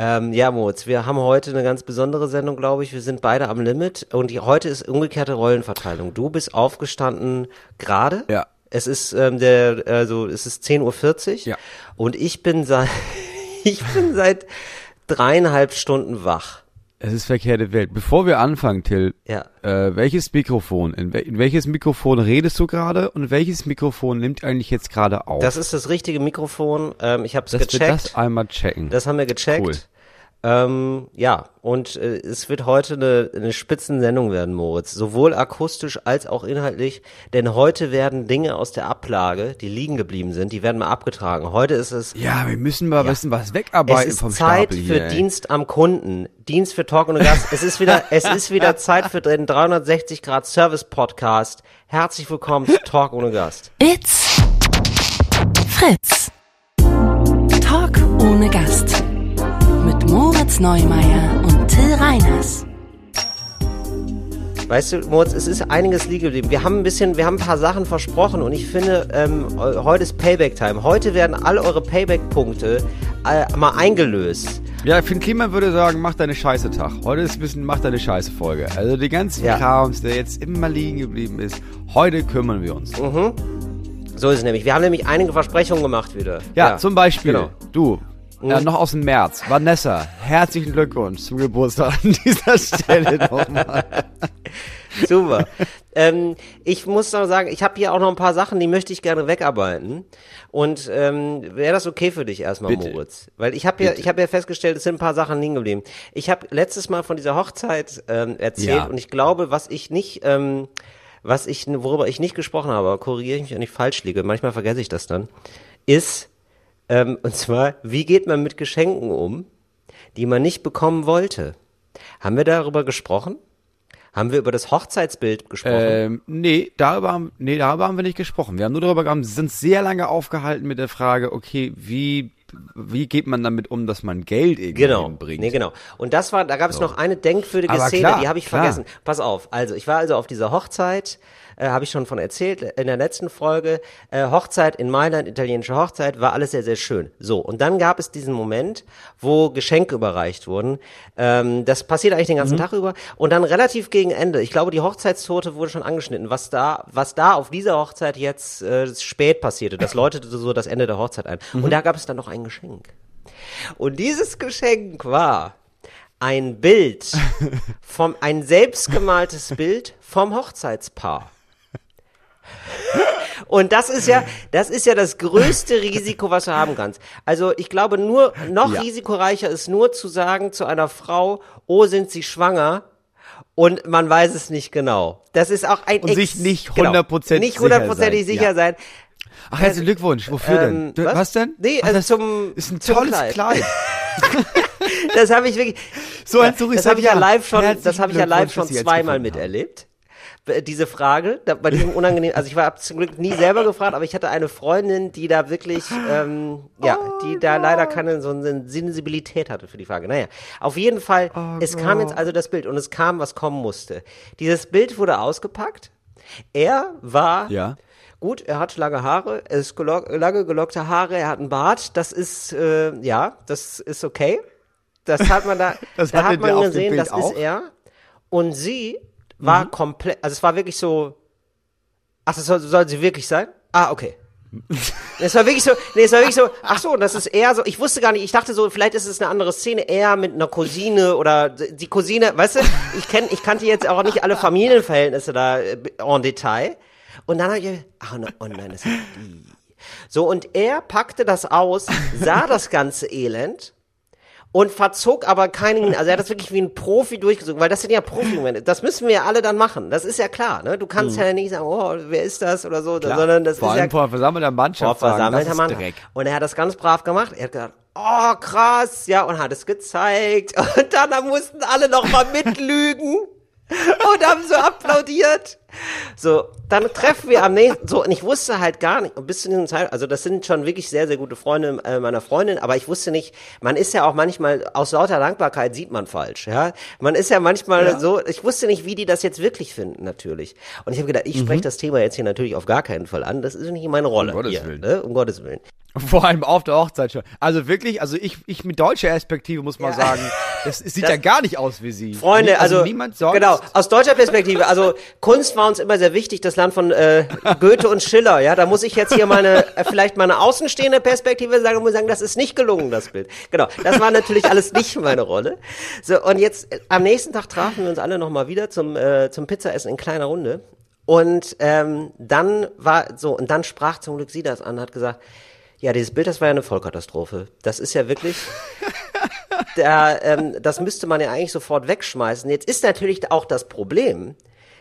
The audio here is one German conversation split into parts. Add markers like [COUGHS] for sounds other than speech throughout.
Ähm, ja, Moritz, wir haben heute eine ganz besondere Sendung, glaube ich. Wir sind beide am Limit und die, heute ist umgekehrte Rollenverteilung. Du bist aufgestanden gerade. Ja. Es ist ähm, der, also es ist 10.40 Uhr. Ja. Und ich bin seit [LAUGHS] ich bin seit dreieinhalb Stunden wach. Es ist verkehrte Welt. Bevor wir anfangen, Till, Ja. äh, welches Mikrofon, in, wel in welches Mikrofon redest du gerade und welches Mikrofon nimmt eigentlich jetzt gerade auf? Das ist das richtige Mikrofon. Ähm, ich habe es Dass wir gecheckt. das einmal checken. Das haben wir gecheckt. Cool. Ähm, ja, und äh, es wird heute eine, eine Spitzensendung werden, Moritz. Sowohl akustisch als auch inhaltlich. Denn heute werden Dinge aus der Ablage, die liegen geblieben sind, die werden mal abgetragen. Heute ist es, ja, wir müssen mal ein bisschen was es wegarbeiten ist vom Zeit Stapel für hier. ey. Dienst am Kunden. Dienst für Talk und Gast. Es ist wieder, [LAUGHS] es ist wieder Zeit für den 360 Grad Service Podcast. Herzlich willkommen zu Talk ohne Gast. It's Fritz. Talk ohne Gast. Moritz Neumeier und Till Reiners. Weißt du, Moritz, es ist einiges liegen geblieben. Wir haben ein bisschen, wir haben ein paar Sachen versprochen und ich finde, ähm, heu- heute ist Payback-Time. Heute werden alle eure Payback-Punkte äh, mal eingelöst. Ja, Finn Kliman würde sagen, mach deine Scheiße Tag. Heute ist ein bisschen, mach deine Scheiße Folge. Also die ganzen Ja. Krams, der jetzt immer liegen geblieben ist, heute kümmern wir uns. So ist es nämlich. Wir haben nämlich einige Versprechungen gemacht wieder. Ja, zum Beispiel, Genau. du, äh, noch aus dem März, Vanessa, herzlichen Glückwunsch zum Geburtstag an dieser Stelle [LAUGHS] nochmal. Super. ähm, ich muss noch sagen, ich habe hier auch noch ein paar Sachen, die möchte ich gerne wegarbeiten. Und ähm, wäre das okay für dich erstmal, Bitte. Moritz? Weil ich habe ja, ich habe ja festgestellt, es sind ein paar Sachen liegen geblieben. Ich habe letztes Mal von dieser Hochzeit ähm, erzählt Ja. und ich glaube, was ich nicht, ähm, was ich, worüber ich nicht gesprochen habe, korrigiere ich mich, wenn ich falsch liege, manchmal vergesse ich das dann, ist, ähm, und zwar, wie geht man mit Geschenken um, die man nicht bekommen wollte? Haben wir darüber gesprochen? Haben wir über das Hochzeitsbild gesprochen? Ähm, nee, darüber haben, nee, darüber haben wir nicht gesprochen. Wir haben nur darüber gehabt, sind sehr lange aufgehalten mit der Frage, okay, wie, wie geht man damit um, dass man Geld irgendwie Genau, bringt? nee, genau. Und das war, da gab es noch eine denkwürdige Aber Szene, klar, die habe ich klar. vergessen. Pass auf, also ich war also auf dieser Hochzeit, äh, habe ich schon von erzählt in der letzten Folge. Äh, Hochzeit in Mailand, italienische Hochzeit, war alles sehr, sehr schön. So, und dann gab es diesen Moment, wo Geschenke überreicht wurden. Ähm, das passiert eigentlich den ganzen Mhm. Tag über. Und dann relativ gegen Ende, ich glaube, die Hochzeitstorte wurde schon angeschnitten, was da, was da auf dieser Hochzeit jetzt äh, spät passierte. Das läutete so das Ende der Hochzeit ein. Mhm. Und da gab es dann noch ein Geschenk. Und dieses Geschenk war ein Bild [LAUGHS] vom, ein selbstgemaltes Bild vom Hochzeitspaar. [LAUGHS] Und das ist ja, das ist ja das größte Risiko, was du haben kannst. Also ich glaube nur, noch Ja. risikoreicher ist nur zu sagen zu einer Frau, oh, sind sie schwanger? Und man weiß es nicht genau. Das ist auch ein Und sich nicht genau, 100% nicht sicher hundertprozentig sein. sicher Ja. sein. Ach, herzlichen Glückwunsch. Wofür Ähm, denn? Was? was? denn? Nee, Ach, also das zum- ist ein tolles Kleid. Kleid. [LAUGHS] Das habe ich wirklich. So ein das habe ich ja live schon, das habe ich ja live schon zweimal miterlebt. B- Diese Frage, da, bei diesem unangenehmen, also ich war zum Glück nie selber gefragt, aber ich hatte eine Freundin, die da wirklich, ähm, ja, die da leider keine so eine Sensibilität hatte für die Frage. Naja, auf jeden Fall, es kam jetzt also das Bild und es kam, was kommen musste. Dieses Bild wurde ausgepackt. Er war Ja. Gut, er hat lange Haare, er ist gelock, lange gelockte Haare, er hat einen Bart, das ist, äh, ja, das ist okay. Das hat man da, [LAUGHS] Das da hat man gesehen, das auch? ist er. Und sie war Mhm. komplett, also es war wirklich so, ach, das soll, soll sie wirklich sein? Ah, okay. [LAUGHS] Es war wirklich so, nee, es war wirklich so, ach so, das ist eher so, ich wusste gar nicht, ich dachte so, vielleicht ist es eine andere Szene, eher mit einer Cousine oder die Cousine, weißt du, ich kenn, ich kannte jetzt auch nicht alle Familienverhältnisse da äh, en Detail. Und dann habe ich, ach ne, oh nein, das ist die. So, und er packte das aus, sah das ganze Elend und verzog aber keinen, also er hat das wirklich wie ein Profi durchgezogen, weil das sind ja Profi-Momente. Das müssen wir ja alle dann machen. Das ist ja klar, ne? Du kannst ja nicht sagen, oh, wer ist das oder so, Mhm. Klar. sondern das Vor ist allem ja vor versammelter vor Mannschaft sagen, versammelter das Mann. ist Dreck. Und er hat das ganz brav gemacht. Er hat gesagt, oh krass, ja, und hat es gezeigt. [LAUGHS] Und dann mussten alle noch mal mitlügen und haben so applaudiert. So, dann treffen wir am nächsten, so, und ich wusste halt gar nicht, bis zu diesem Zeitpunkt, also das sind schon wirklich sehr, sehr gute Freunde äh, meiner Freundin, aber ich wusste nicht, man ist ja auch manchmal, aus lauter Dankbarkeit sieht man falsch, ja. Man ist ja manchmal Ja. so, ich wusste nicht, wie die das jetzt wirklich finden, natürlich. Und ich habe gedacht, ich Mhm. spreche das Thema jetzt hier natürlich auf gar keinen Fall an, das ist nicht meine Rolle. Um Gottes hier, Willen. Ne? Um Gottes Willen. Vor allem auf der Hochzeit schon. Also wirklich, also ich, ich mit deutscher Perspektive muss mal Ja. sagen, das, es sieht Das- ja gar nicht aus wie sie. Freunde, Nie- also, niemand sonst. genau, aus deutscher Perspektive, also [LAUGHS] Kunst war uns immer sehr wichtig, das Land von äh, Goethe und Schiller, ja, da muss ich jetzt hier meine, äh, vielleicht meine außenstehende Perspektive sagen und muss sagen, das ist nicht gelungen, das Bild. Genau, das war natürlich alles nicht meine Rolle. So, und jetzt, äh, am nächsten Tag trafen wir uns alle nochmal wieder zum, äh, zum Pizzaessen in kleiner Runde und ähm, dann war, so, und dann sprach zum Glück sie das an, hat gesagt, ja, dieses Bild, das war ja eine Vollkatastrophe. Das ist ja wirklich, da, ähm, das müsste man ja eigentlich sofort wegschmeißen. Jetzt ist natürlich auch das Problem.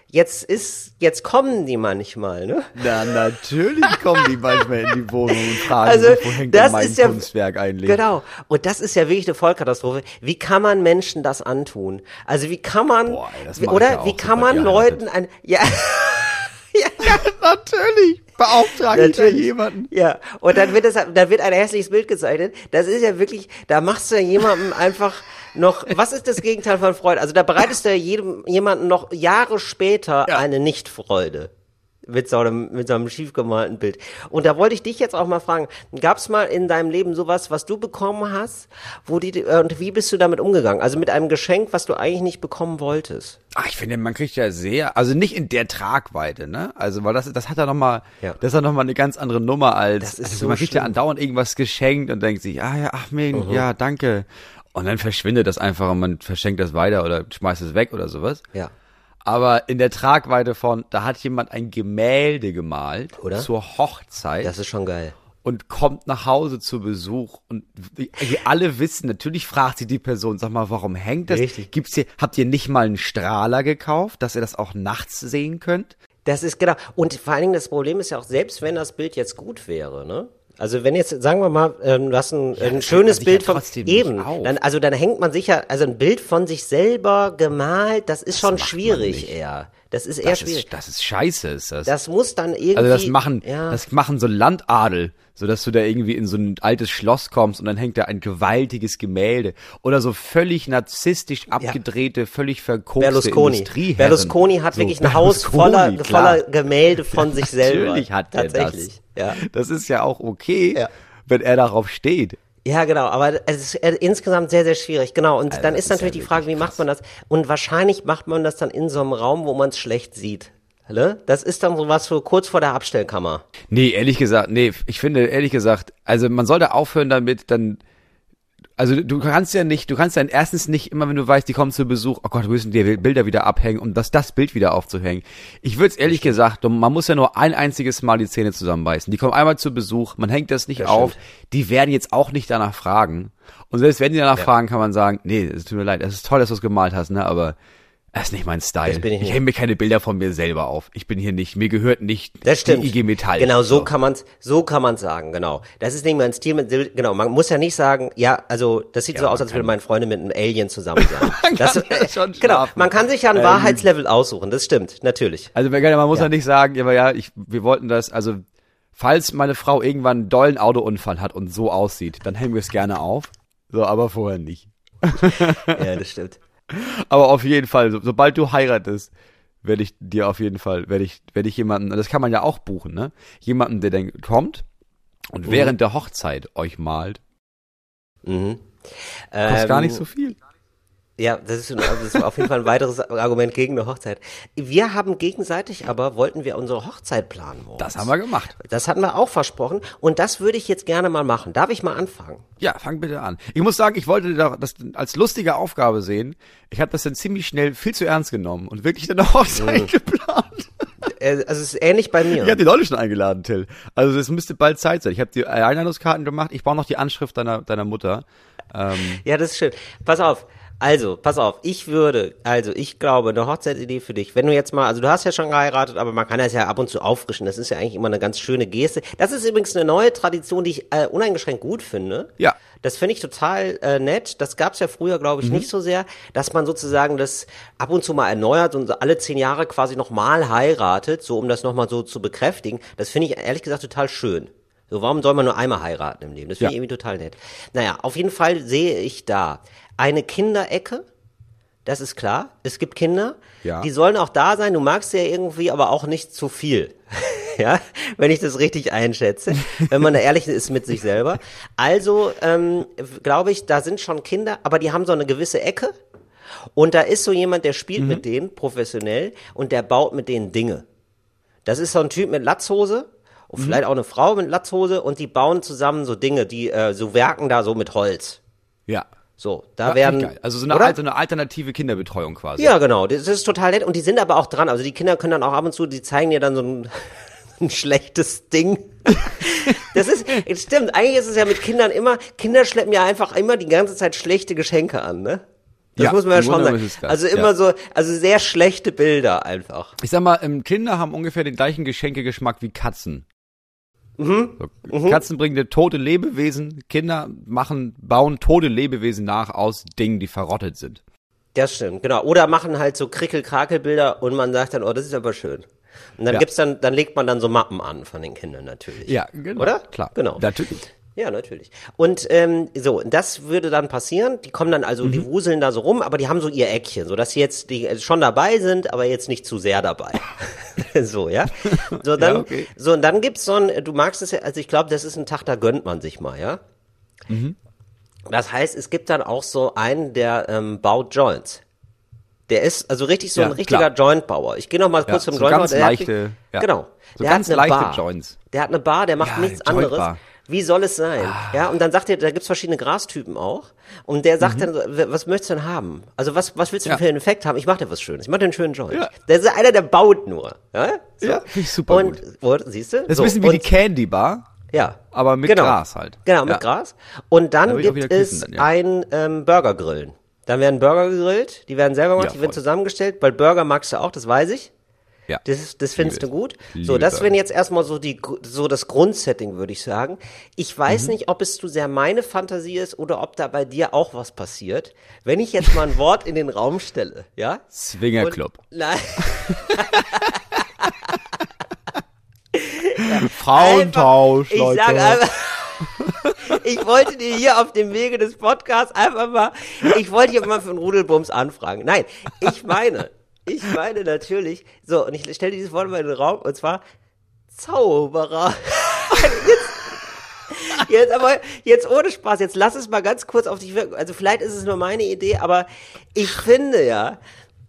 Jetzt ist, jetzt kommen die manchmal, ne? Na, natürlich kommen die manchmal in die Wohnung und fragen, Also, sich, wo hängt denn das mein ist ja, Kunstwerk eigentlich? genau. Und das ist ja wirklich eine Vollkatastrophe. Wie kann man Menschen das antun? Also, wie kann man, Boah, ey, das oder ja wie kann man. Leuten ein, ja, [LAUGHS] [LAUGHS] natürlich. Beauftrage ich da Natürlich. jemanden. Ja, und dann wird es, dann wird ein hässliches Bild gezeichnet. Das ist ja wirklich, da machst du ja jemandem einfach noch, was ist das Gegenteil von Freude? Also da bereitest du ja jedem, jemanden noch Jahre später Ja. eine Nicht-Freude. Mit so, einem, mit so einem schief gemalten Bild. Und da wollte ich dich jetzt auch mal fragen, gab es mal in deinem Leben sowas, was du bekommen hast, wo die, äh, und wie bist du damit umgegangen? Also mit einem Geschenk, was du eigentlich nicht bekommen wolltest. Ach, ich finde, man kriegt ja sehr, also nicht in der Tragweite, ne? Also, weil das, das hat ja nochmal, Ja. das hat nochmal eine ganz andere Nummer als, Das ist also so man kriegt ja andauernd irgendwas geschenkt und denkt sich, ah ja, ach mir, Mhm. ja, danke. Und dann verschwindet das einfach und man verschenkt das weiter oder schmeißt es weg oder sowas. Ja. Aber in der Tragweite von, da hat jemand ein Gemälde gemalt Oder? zur Hochzeit Das ist schon geil. und kommt nach Hause zu Besuch und wir wir alle wissen, natürlich fragt sie die Person, sag mal, warum hängt das? Richtig. Gibt's hier, habt ihr nicht mal einen Strahler gekauft, dass ihr das auch nachts sehen könnt? Das ist genau. Und vor allen Dingen das Problem ist ja auch, selbst wenn das Bild jetzt gut wäre, ne? Also wenn jetzt, sagen wir mal, ähm, du hast ein, ein hängt schönes Bild ja von eben, dann, also dann hängt man sich ja, also ein Bild von sich selber gemalt, das ist schon macht man schwierig eher. Das ist eher Das schwierig. ist, das ist scheiße, ist das. das muss dann irgendwie. also das machen, ja, das machen so Landadel, so dass du da irgendwie in so ein altes Schloss kommst und dann hängt da ein gewaltiges Gemälde oder so völlig narzisstisch abgedrehte, völlig verkokste Berlusconi. Berlusconi hat So, wirklich ein Haus voller, voller Gemälde von [LAUGHS] sich selber. Natürlich hat er Tatsächlich. das. Ja. Das ist ja auch okay, Ja. wenn er darauf steht. Ja, genau, aber es ist äh, insgesamt sehr, sehr schwierig, genau. Und dann das ist ist natürlich ja die Frage, wie macht man das? Und wahrscheinlich macht man das dann in so einem Raum, wo man es schlecht sieht. Ne? Das ist dann sowas so kurz vor der Abstellkammer. Nee, ehrlich gesagt, nee, ich finde, ehrlich gesagt, also man sollte aufhören damit, dann, also du kannst ja nicht, du kannst dann erstens nicht immer, wenn du weißt, die kommen zu Besuch, oh Gott, wir müssen die Bilder wieder abhängen, um das, das Bild wieder aufzuhängen. Ich würde es ehrlich gesagt, man muss ja nur ein einziges Mal die Zähne zusammenbeißen. Die kommen einmal zu Besuch, man hängt das nicht Das auf, stimmt. die werden jetzt auch nicht danach fragen. Und selbst wenn die danach fragen, kann man sagen, nee, es tut mir leid, es ist toll, dass du es gemalt hast, ne, aber das ist nicht mein Style. Das bin ich ich hänge mir keine Bilder von mir selber auf. Ich bin hier nicht, mir gehört nicht Das stimmt. die IG Metall. Genau, so kann man's, so kann man's sagen, genau. Das ist nicht mein Stil genau, man muss ja nicht sagen, ja, also, das sieht so man aus, als würde meine Freundin mit einem Alien zusammen sein. [LAUGHS] Man das, kann ja schon [LAUGHS] genau, schlafen. man kann sich ja ein Ähm, Wahrheitslevel aussuchen, das stimmt, natürlich. Also man muss ja. Ja. nicht sagen, ja, aber ja, ich, wir wollten das, also falls meine Frau irgendwann einen dollen Autounfall hat und so aussieht, dann hängen wir es gerne auf. So, aber vorher nicht. [LAUGHS] Ja, das stimmt. Aber auf jeden Fall, so, sobald du heiratest, werde ich dir auf jeden Fall, werde ich, werde ich jemanden, das kann man ja auch buchen, ne? Jemanden, der dann kommt und Mhm. während der Hochzeit euch malt. Mhm. Kostet gar Ähm, nicht so viel. Ja, das ist, das ist auf jeden Fall ein weiteres Argument gegen eine Hochzeit. Wir haben gegenseitig aber, wollten wir unsere Hochzeit planen. Moritz. Das haben wir gemacht. Das hatten wir auch versprochen und das würde ich jetzt gerne mal machen. Darf ich mal anfangen? Ja, fang bitte an. Ich muss sagen, ich wollte das als lustige Aufgabe sehen. Ich habe das dann ziemlich schnell viel zu ernst genommen und wirklich eine Hochzeit Mhm. geplant. Äh, Also es ist ähnlich bei mir. Ich habe die Leute schon eingeladen, Till. Also es müsste bald Zeit sein. Ich habe die Einladungskarten gemacht. Ich brauche noch die Anschrift deiner, deiner Mutter. Ähm, Ja, das ist schön. Pass auf. Also, pass auf, ich würde, also ich glaube, eine Hochzeitsidee für dich, wenn du jetzt mal, also du hast ja schon geheiratet, aber man kann das ja ab und zu auffrischen, das ist ja eigentlich immer eine ganz schöne Geste. Das ist übrigens eine neue Tradition, die ich äh, uneingeschränkt gut finde. Ja. Das finde ich total äh, nett. Das gab's ja früher, glaube ich, nicht so sehr, dass man sozusagen das ab und zu mal erneuert und alle zehn Jahre quasi nochmal heiratet, so um das nochmal so zu bekräftigen. Das finde ich ehrlich gesagt total schön. So, warum soll man nur einmal heiraten im Leben? Das finde Ja. ich irgendwie total nett. Naja, auf jeden Fall sehe ich da eine Kinderecke. Das ist klar. Es gibt Kinder. Ja. Die sollen auch da sein. Du magst sie ja irgendwie, aber auch nicht zu viel. [LAUGHS] ja, wenn ich das richtig einschätze. wenn man da ehrlich ist mit sich selber. Also, ähm, glaube ich, da sind schon Kinder, aber die haben so eine gewisse Ecke. Und da ist so jemand, der spielt Mhm. mit denen professionell und der baut mit denen Dinge. Das ist so ein Typ mit Latzhose und vielleicht auch eine Frau mit Latzhose und die bauen zusammen so Dinge, die äh, so werken da so mit Holz. Ja. So, da Ja, werden geil. Also so eine, oder? eine alternative Kinderbetreuung quasi. Ja, genau, das ist total nett und die sind aber auch dran. Also die Kinder können dann auch ab und zu, die zeigen dir dann so ein, [LAUGHS] ein schlechtes Ding. [LAUGHS] Das ist, stimmt, eigentlich ist es ja mit Kindern immer, Kinder schleppen ja einfach immer die ganze Zeit schlechte Geschenke an, ne? Das Ja, muss man ja schon sagen. Also ja. immer so, also sehr schlechte Bilder einfach. Ich sag mal, ähm, Kinder haben ungefähr den gleichen Geschenkegeschmack wie Katzen. Mhm. So, Katzen bringen tote Lebewesen, Kinder machen, bauen tote Lebewesen nach aus Dingen, die verrottet sind. Das stimmt, genau. Oder machen halt so Krickel-Krakel-Bilder und man sagt dann, oh, das ist aber schön. Und dann Ja. gibt's dann, dann legt man dann so Mappen an von den Kindern natürlich. Ja, genau. Oder? Klar. Genau. Natürlich. Ja, natürlich. Und ähm, so, das würde dann passieren. Die kommen dann also, die wuseln da so rum, aber die haben so ihr Eckchen, so dass sie jetzt die äh, schon dabei sind, aber jetzt nicht zu sehr dabei. [LAUGHS] so, ja. So dann, Ja, okay. so und dann gibt's so ein, du magst es ja, also ich glaube, das ist ein Tag, da gönnt man sich mal, ja. Das heißt, es gibt dann auch so einen, der ähm, baut Joints. Der ist also richtig so Ja, ein richtiger. Jointbauer. Ich gehe noch mal kurz Ja, zum so Jointbauer. ganz der hat- leichte, ja. Genau. So der ganz hat eine leichte Bar. Joints. Der hat eine Bar, der macht nichts anderes. Wie soll es sein? Ja, und dann sagt er, da gibt's verschiedene Grastypen auch. Und der sagt dann, so, "W- was möchtest du denn haben? Also was, was willst du Mhm. Ja. für einen Effekt haben? Ich mach dir was Schönes. Ich mach dir einen schönen Joint. Ja. Der ist einer, der baut nur. Ja, so. Ja, finde ich super und, Und, siehst du? Das ist so, ein bisschen wie und, die Candy Bar, ja. aber mit Genau. Gras halt. Genau, mit Ja. Gras. Und dann Da gibt es dann, ja. ein ähm, Burgergrillen. Dann werden Burger gegrillt, die werden selber gemacht, Ja, die werden zusammengestellt, weil Burger magst du auch, das weiß ich. Ja. Das, das findest du Liebe gut. es. So, das wären jetzt erstmal so die, so das Grundsetting, würde ich sagen. Ich weiß Mhm. nicht, ob es zu sehr meine Fantasie ist oder ob da bei dir auch was passiert. Wenn ich jetzt mal ein Wort in den Raum stelle, ja? Swingerclub. Nein. [LAUGHS] Frauentausch, Ich Leute. sag einfach, [LAUGHS] ich wollte dir hier auf dem Wege des Podcasts einfach mal, ich wollte hier mal für einen Rudelbums anfragen. Nein, ich meine, ich meine natürlich, so, und ich stelle dieses Wort mal in den Raum, und zwar Zauberer. [LAUGHS] Jetzt, jetzt aber, jetzt ohne Spaß, jetzt lass es mal ganz kurz auf dich wirken. Also vielleicht ist es nur meine Idee, aber ich finde ja,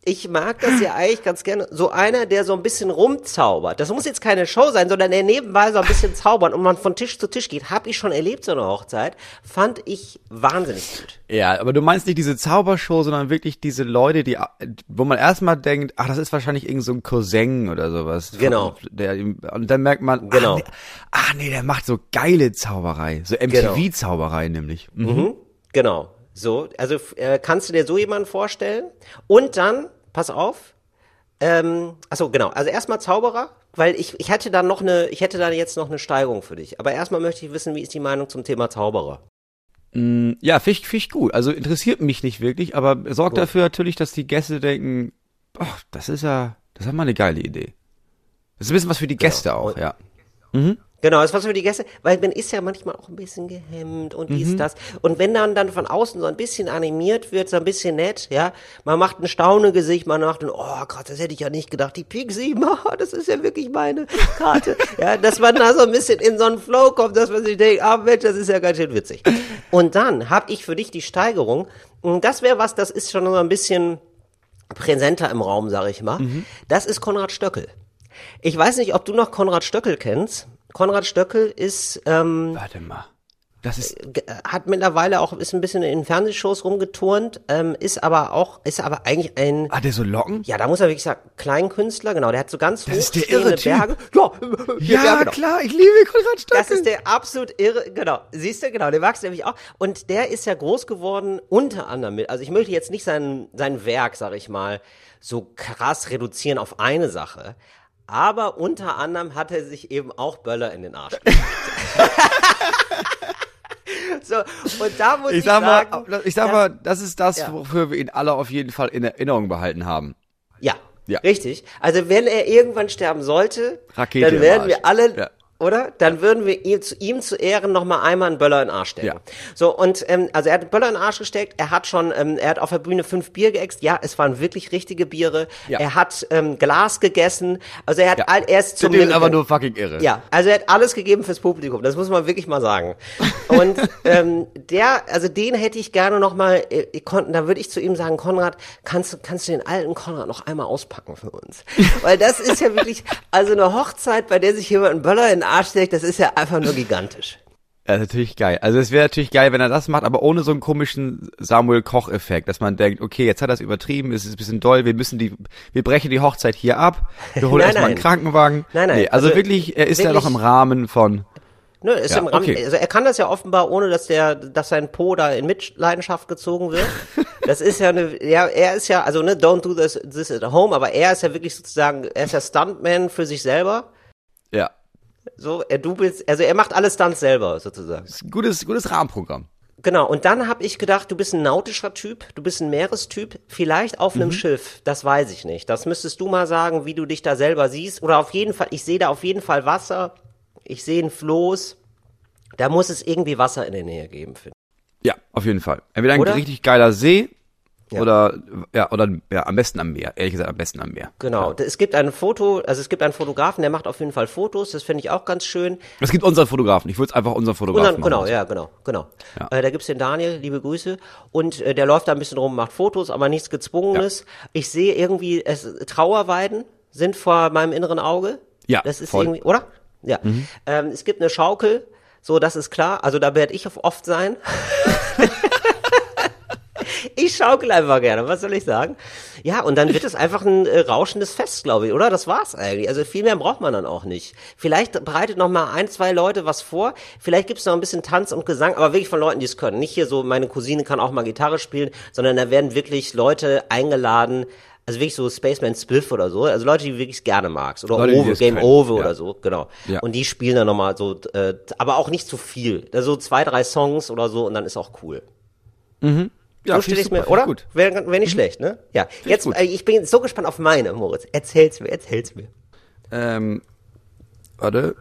ich mag das ja eigentlich ganz gerne. So einer, der so ein bisschen rumzaubert. Das muss jetzt keine Show sein, sondern der nebenbei so ein bisschen zaubert und man von Tisch zu Tisch geht. Hab ich schon erlebt, so eine Hochzeit. Fand ich wahnsinnig gut. Ja, aber du meinst nicht diese Zaubershow, sondern wirklich diese Leute, die, wo man erstmal denkt, ach, das ist wahrscheinlich irgend so ein Cousin oder sowas. Genau. Der, und dann merkt man, Genau. ach, nee, ach nee, der macht so geile Zauberei. So Genau. MTV-Zauberei nämlich. Mhm. Mhm. Genau. So, also äh, kannst du dir so jemanden vorstellen? Und dann, pass auf, ähm, achso, genau. Also erstmal Zauberer, weil ich, ich hätte dann noch eine, ich hätte dann jetzt noch eine Steigerung für dich. Aber erstmal möchte ich wissen, wie ist die Meinung zum Thema Zauberer? Mm, Ja, find ich gut. Also interessiert mich nicht wirklich, aber sorgt Gut. dafür natürlich, dass die Gäste denken, ach, das ist ja, das ist ja mal eine geile Idee. Das ist ein bisschen was für die Gäste auch, Und- ja. Genau, das ist was für die Gäste, weil man ist ja manchmal auch ein bisschen gehemmt und dies, das. Und wenn dann dann von außen so ein bisschen animiert wird, so ein bisschen nett, ja, man macht ein Staunegesicht, man macht ein, oh Gott, das hätte ich ja nicht gedacht, die Pixie, oh, [LAUGHS] das ist ja wirklich meine Karte. [LAUGHS] ja, dass man da so ein bisschen in so einen Flow kommt, dass man sich denkt, ah Mensch, das ist ja ganz schön witzig. Und dann habe ich für dich die Steigerung, und das wäre was, das ist schon so ein bisschen präsenter im Raum, sag ich mal. Das ist Konrad Stöckel. Ich weiß nicht, ob du noch Konrad Stöckel kennst. Konrad Stöckel ist, ähm, Warte mal. Das ist, Ge- hat mittlerweile auch, ist ein bisschen in Fernsehshows rumgeturnt, ähm, ist aber auch, ist aber eigentlich ein, hat der so Locken? ja, da muss er wirklich sagen, Kleinkünstler, genau, der hat so ganz Das ist der irre Typ. Berge. Ja, Ja, ja, genau. klar, ich liebe Konrad Stockel. Das ist der absolut irre, genau. Siehst du, genau, der du nämlich auch. Und der ist ja groß geworden, unter anderem mit, also ich möchte jetzt nicht sein, sein Werk, sag ich mal, so krass reduzieren auf eine Sache. Aber unter anderem hat er sich eben auch Böller in den Arsch [LAUGHS] gelegt. [LAUGHS] So, und da muss ich, ich sag mal, sagen, ich sag mal, das ist das, Ja. wofür wir ihn alle auf jeden Fall in Erinnerung behalten haben. ja, Ja. richtig. Also wenn er irgendwann sterben sollte, Rakete dann werden wir alle, Ja. Oder? Dann würden wir ihm zu, ihm zu Ehren noch mal einmal einen Böller in den Arsch stecken. Ja. So, und ähm, also er hat einen Böller in den Arsch gesteckt, er hat schon, ähm, er hat auf der Bühne fünf Bier geäxt, ja, es waren wirklich richtige Biere. Ja. Er hat ähm, Glas gegessen, also er hat Ja. all, er ist zum ist aber nur fucking irre. Ja, also er hat alles gegeben fürs Publikum, das muss man wirklich mal sagen. Und [LAUGHS] ähm, der, also den hätte ich gerne noch mal, äh, ich konnten, da würde ich zu ihm sagen, Konrad, kannst du, kannst du den alten Konrad noch einmal auspacken für uns? [LAUGHS] Weil das ist ja wirklich, also eine Hochzeit, bei der sich jemand einen Böller in den Arsch steckt, das ist ja einfach nur gigantisch. Ist natürlich geil. Also es wäre natürlich geil, wenn er das macht, aber ohne so einen komischen Samuel Koch-Effekt, dass man denkt, okay, jetzt hat er es übertrieben, es ist ein bisschen doll, wir müssen die, wir brechen die Hochzeit hier ab, wir holen [LAUGHS] Nein, erstmal einen. Krankenwagen. Nein, nein, Nee, also, also wirklich, er ist ja noch im Rahmen von, Ne, ist Ja, im Rahmen, okay. also er kann das ja offenbar, ohne dass der, dass sein Po da in Mitleidenschaft gezogen wird. [LAUGHS] Das ist ja eine, ja, er ist ja, also ne, don't do this, this at home, aber er ist ja wirklich sozusagen, er ist ja Stuntman für sich selber. ja, So, er du bist, also er macht alle Stunts selber sozusagen. ist ein gutes, gutes Rahmenprogramm. Genau, und dann habe ich gedacht, du bist ein nautischer Typ, du bist ein Meerestyp, vielleicht auf Mhm. einem Schiff, das weiß ich nicht. Das müsstest du mal sagen, wie du dich da selber siehst. Oder auf jeden Fall, ich sehe da auf jeden Fall Wasser, ich sehe ein Floß. Da muss es irgendwie Wasser in der Nähe geben, finde Ja, auf jeden Fall. Entweder ein Oder? richtig geiler See Ja. oder, ja, oder, ja, am besten am Meer. Ehrlich gesagt, am besten am Meer. Genau. Es gibt ein Foto, also es gibt einen Fotografen, der macht auf jeden Fall Fotos, das finde ich auch ganz schön. Es gibt unseren Fotografen. Ich würde es einfach unseren Fotografen Und dann, genau, machen. ja, genau, genau. Ja. Äh, da gibt's den Daniel, liebe Grüße. Und äh, der läuft da ein bisschen rum, macht Fotos, aber nichts Gezwungenes. Ich sehe irgendwie, es, Trauerweiden sind vor meinem inneren Auge. Ja, Das ist voll. irgendwie, oder? Ja. Ähm, es gibt eine Schaukel, so, das ist klar. Also da werde ich oft sein. [LAUGHS] Ich schaukel einfach gerne, was soll ich sagen? Ja, und dann wird es einfach ein äh, rauschendes Fest, glaube ich, oder? Das war's eigentlich. Also viel mehr braucht man dann auch nicht. Vielleicht bereitet noch mal ein, zwei Leute was vor. Vielleicht gibt's noch ein bisschen Tanz und Gesang, aber wirklich von Leuten, die es können. Nicht hier so, meine Cousine kann auch mal Gitarre spielen, sondern da werden wirklich Leute eingeladen, also wirklich so Spaceman Spiff oder so, also Leute, die du wirklich gerne magst. Oder Leute, Ove, Game Over ja. oder so, genau. Ja. Und die spielen dann nochmal so, äh, aber auch nicht zu viel. Also zwei, drei Songs oder so und dann ist auch cool. Ja, so stelle ich ich mir, super, oder? ich Gut. Wäre wär nicht schlecht, ne? Ja. Jetzt, gut. äh, ich bin so gespannt auf meine, Moritz. Erzähl's mir, erzähl's mir. Ähm, warte.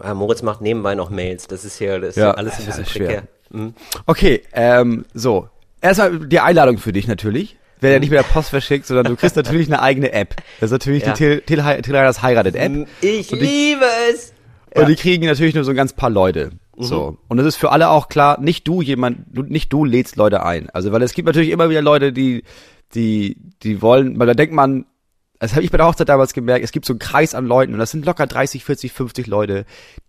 Ah, Moritz macht nebenbei noch Mails. Das ist hier, das ist Ja, ja alles ein bisschen schwer. prekär. Okay, ähm, so. Erstmal die Einladung für dich natürlich. Wer ja nicht mit der Post verschickt, sondern du kriegst natürlich eine eigene App. Das ist natürlich Ja. die Till, heiratet App. Ich die- liebe es. Und die kriegen natürlich nur so ein ganz paar Leute. So. Und es ist für alle auch klar, nicht du jemand, du, nicht du lädst Leute ein. Also, weil es gibt natürlich immer wieder Leute, die, die, die wollen, weil da denkt man, das habe ich bei der Hochzeit damals gemerkt, es gibt so einen Kreis an Leuten und das sind locker 30, 40, 50 Leute,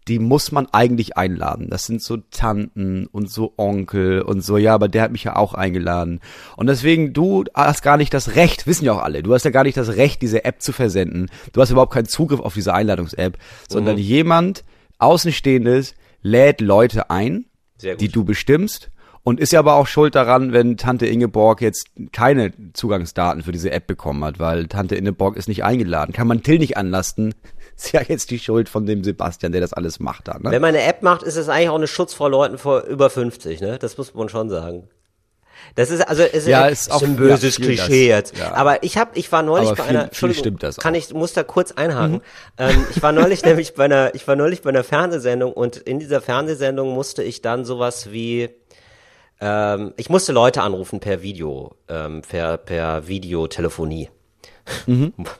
die muss man eigentlich einladen. Das sind so Tanten und so Onkel und so, ja, aber der hat mich ja auch eingeladen. Und deswegen, du hast gar nicht das Recht, wissen ja auch alle, du hast ja gar nicht das Recht, diese App zu versenden. Du hast überhaupt keinen Zugriff auf diese Einladungs-App, sondern jemand, Außenstehendes, lädt Leute ein, die du bestimmst und ist ja aber auch schuld daran, wenn Tante Ingeborg jetzt keine Zugangsdaten für diese App bekommen hat, weil Tante Ingeborg ist nicht eingeladen. Kann man Till nicht anlasten. [LAUGHS] Ist ja jetzt die Schuld von dem Sebastian, der das alles macht da, ne? Wenn man eine App macht, ist es eigentlich auch eine Schutz vor Leuten vor über 50, ne? Das muss man schon sagen. Das ist also ist, Ja, ein- ist auch- ein böses ja, Klischee das. jetzt. Ja. Aber ich habe, ich war neulich Aber bei viel- einer. viel stimmt das Kann auch. ich muss da kurz einhaken. Ähm, ich war neulich [LAUGHS] nämlich bei einer, ich war neulich bei einer Fernsehsendung und in dieser Fernsehsendung musste ich dann sowas wie ähm, ich musste Leute anrufen per Video, ähm, per, per Videotelefonie. [LAUGHS]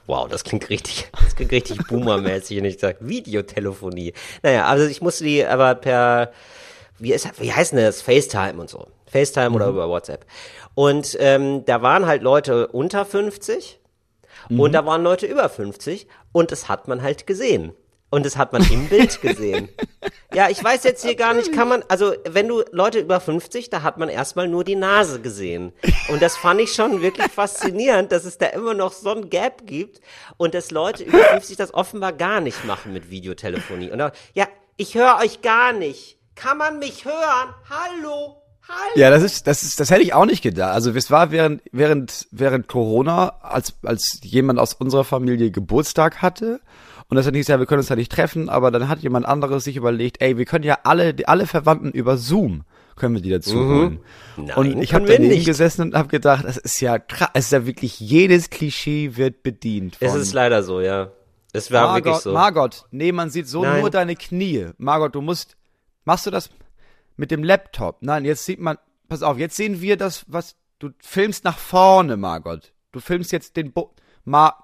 Wow, das klingt richtig, das klingt richtig [LAUGHS] boomermäßig, wenn ich sage Videotelefonie. Naja, also ich musste die aber per, wie, ist, wie heißt denn das? FaceTime und so. FaceTime oder über WhatsApp. Und ähm, da waren halt Leute unter 50 und da waren Leute über 50 und das hat man halt gesehen. Und das hat man im Bild gesehen. [LAUGHS] Ja, ich weiß jetzt hier gar nicht, kann man, also wenn du Leute über 50, da hat man erstmal nur die Nase gesehen. Und das fand ich schon wirklich [LAUGHS] faszinierend, dass es da immer noch so ein Gap gibt und dass Leute über 50 das offenbar gar nicht machen mit Videotelefonie. Und da, ja, ich höre euch gar nicht. Kann man mich hören? Hallo? Hallo? Ja, das ist, das ist, das hätte ich auch nicht gedacht. Also es war während, während, während Corona, als, als jemand aus unserer Familie Geburtstag hatte. Und das hat nicht gesagt, wir können uns da nicht treffen, aber dann hat jemand anderes sich überlegt, ey, wir können ja alle, alle Verwandten über Zoom können wir die dazu holen. Nein, und ich habe daneben nicht. gesessen und habe gedacht, das ist ja krass, es ist ja wirklich jedes Klischee wird bedient. Es ist leider so, ja. Es war wirklich Margot, so. Margot, nee, man sieht so Nein. nur deine Knie. Margot, du musst, machst du das mit dem Laptop? Nein, jetzt sieht man, pass auf, jetzt sehen wir das, was, du filmst nach vorne, Margot. Du filmst jetzt den Bo, Ma,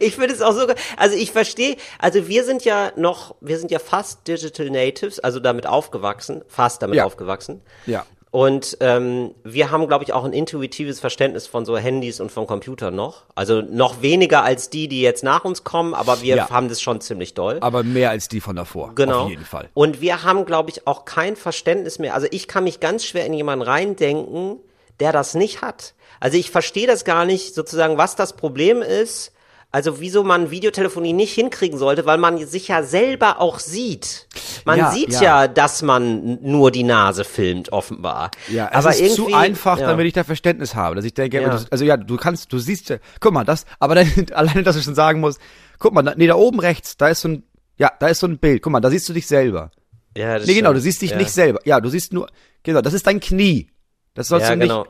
Ich finde es auch so, also ich verstehe, also wir sind ja noch, wir sind ja fast Digital Natives, also damit aufgewachsen, fast damit Ja. aufgewachsen. ja. Und ähm, wir haben, glaube ich, auch ein intuitives Verständnis von so Handys und von Computern noch. Also noch weniger als die, die jetzt nach uns kommen, aber wir Ja. haben das schon ziemlich doll. Aber mehr als die von davor. Genau. Auf jeden Fall. Und wir haben, glaube ich, auch kein Verständnis mehr. Also ich kann mich ganz schwer in jemanden reindenken, der das nicht hat. Also ich verstehe das gar nicht, sozusagen, was das Problem ist. Also wieso man Videotelefonie nicht hinkriegen sollte, weil man sich ja selber auch sieht. Man Ja, sieht ja. ja. dass man nur die Nase filmt, offenbar. Ja, es aber ist irgendwie, zu einfach, ja. damit ich da Verständnis habe, dass ich denke, Ja. das- also ja, du kannst, du siehst, ja- guck mal, das, aber dann, [LAUGHS] alleine, dass du schon sagen musst, guck mal, nee, da oben rechts, da ist so ein, ja, da ist so ein Bild, guck mal, da siehst du dich selber. Ja, das Nee, genau, du siehst dich nicht selber. Ja, du siehst nur, genau, das ist dein Knie. Das sollst du nicht. genau.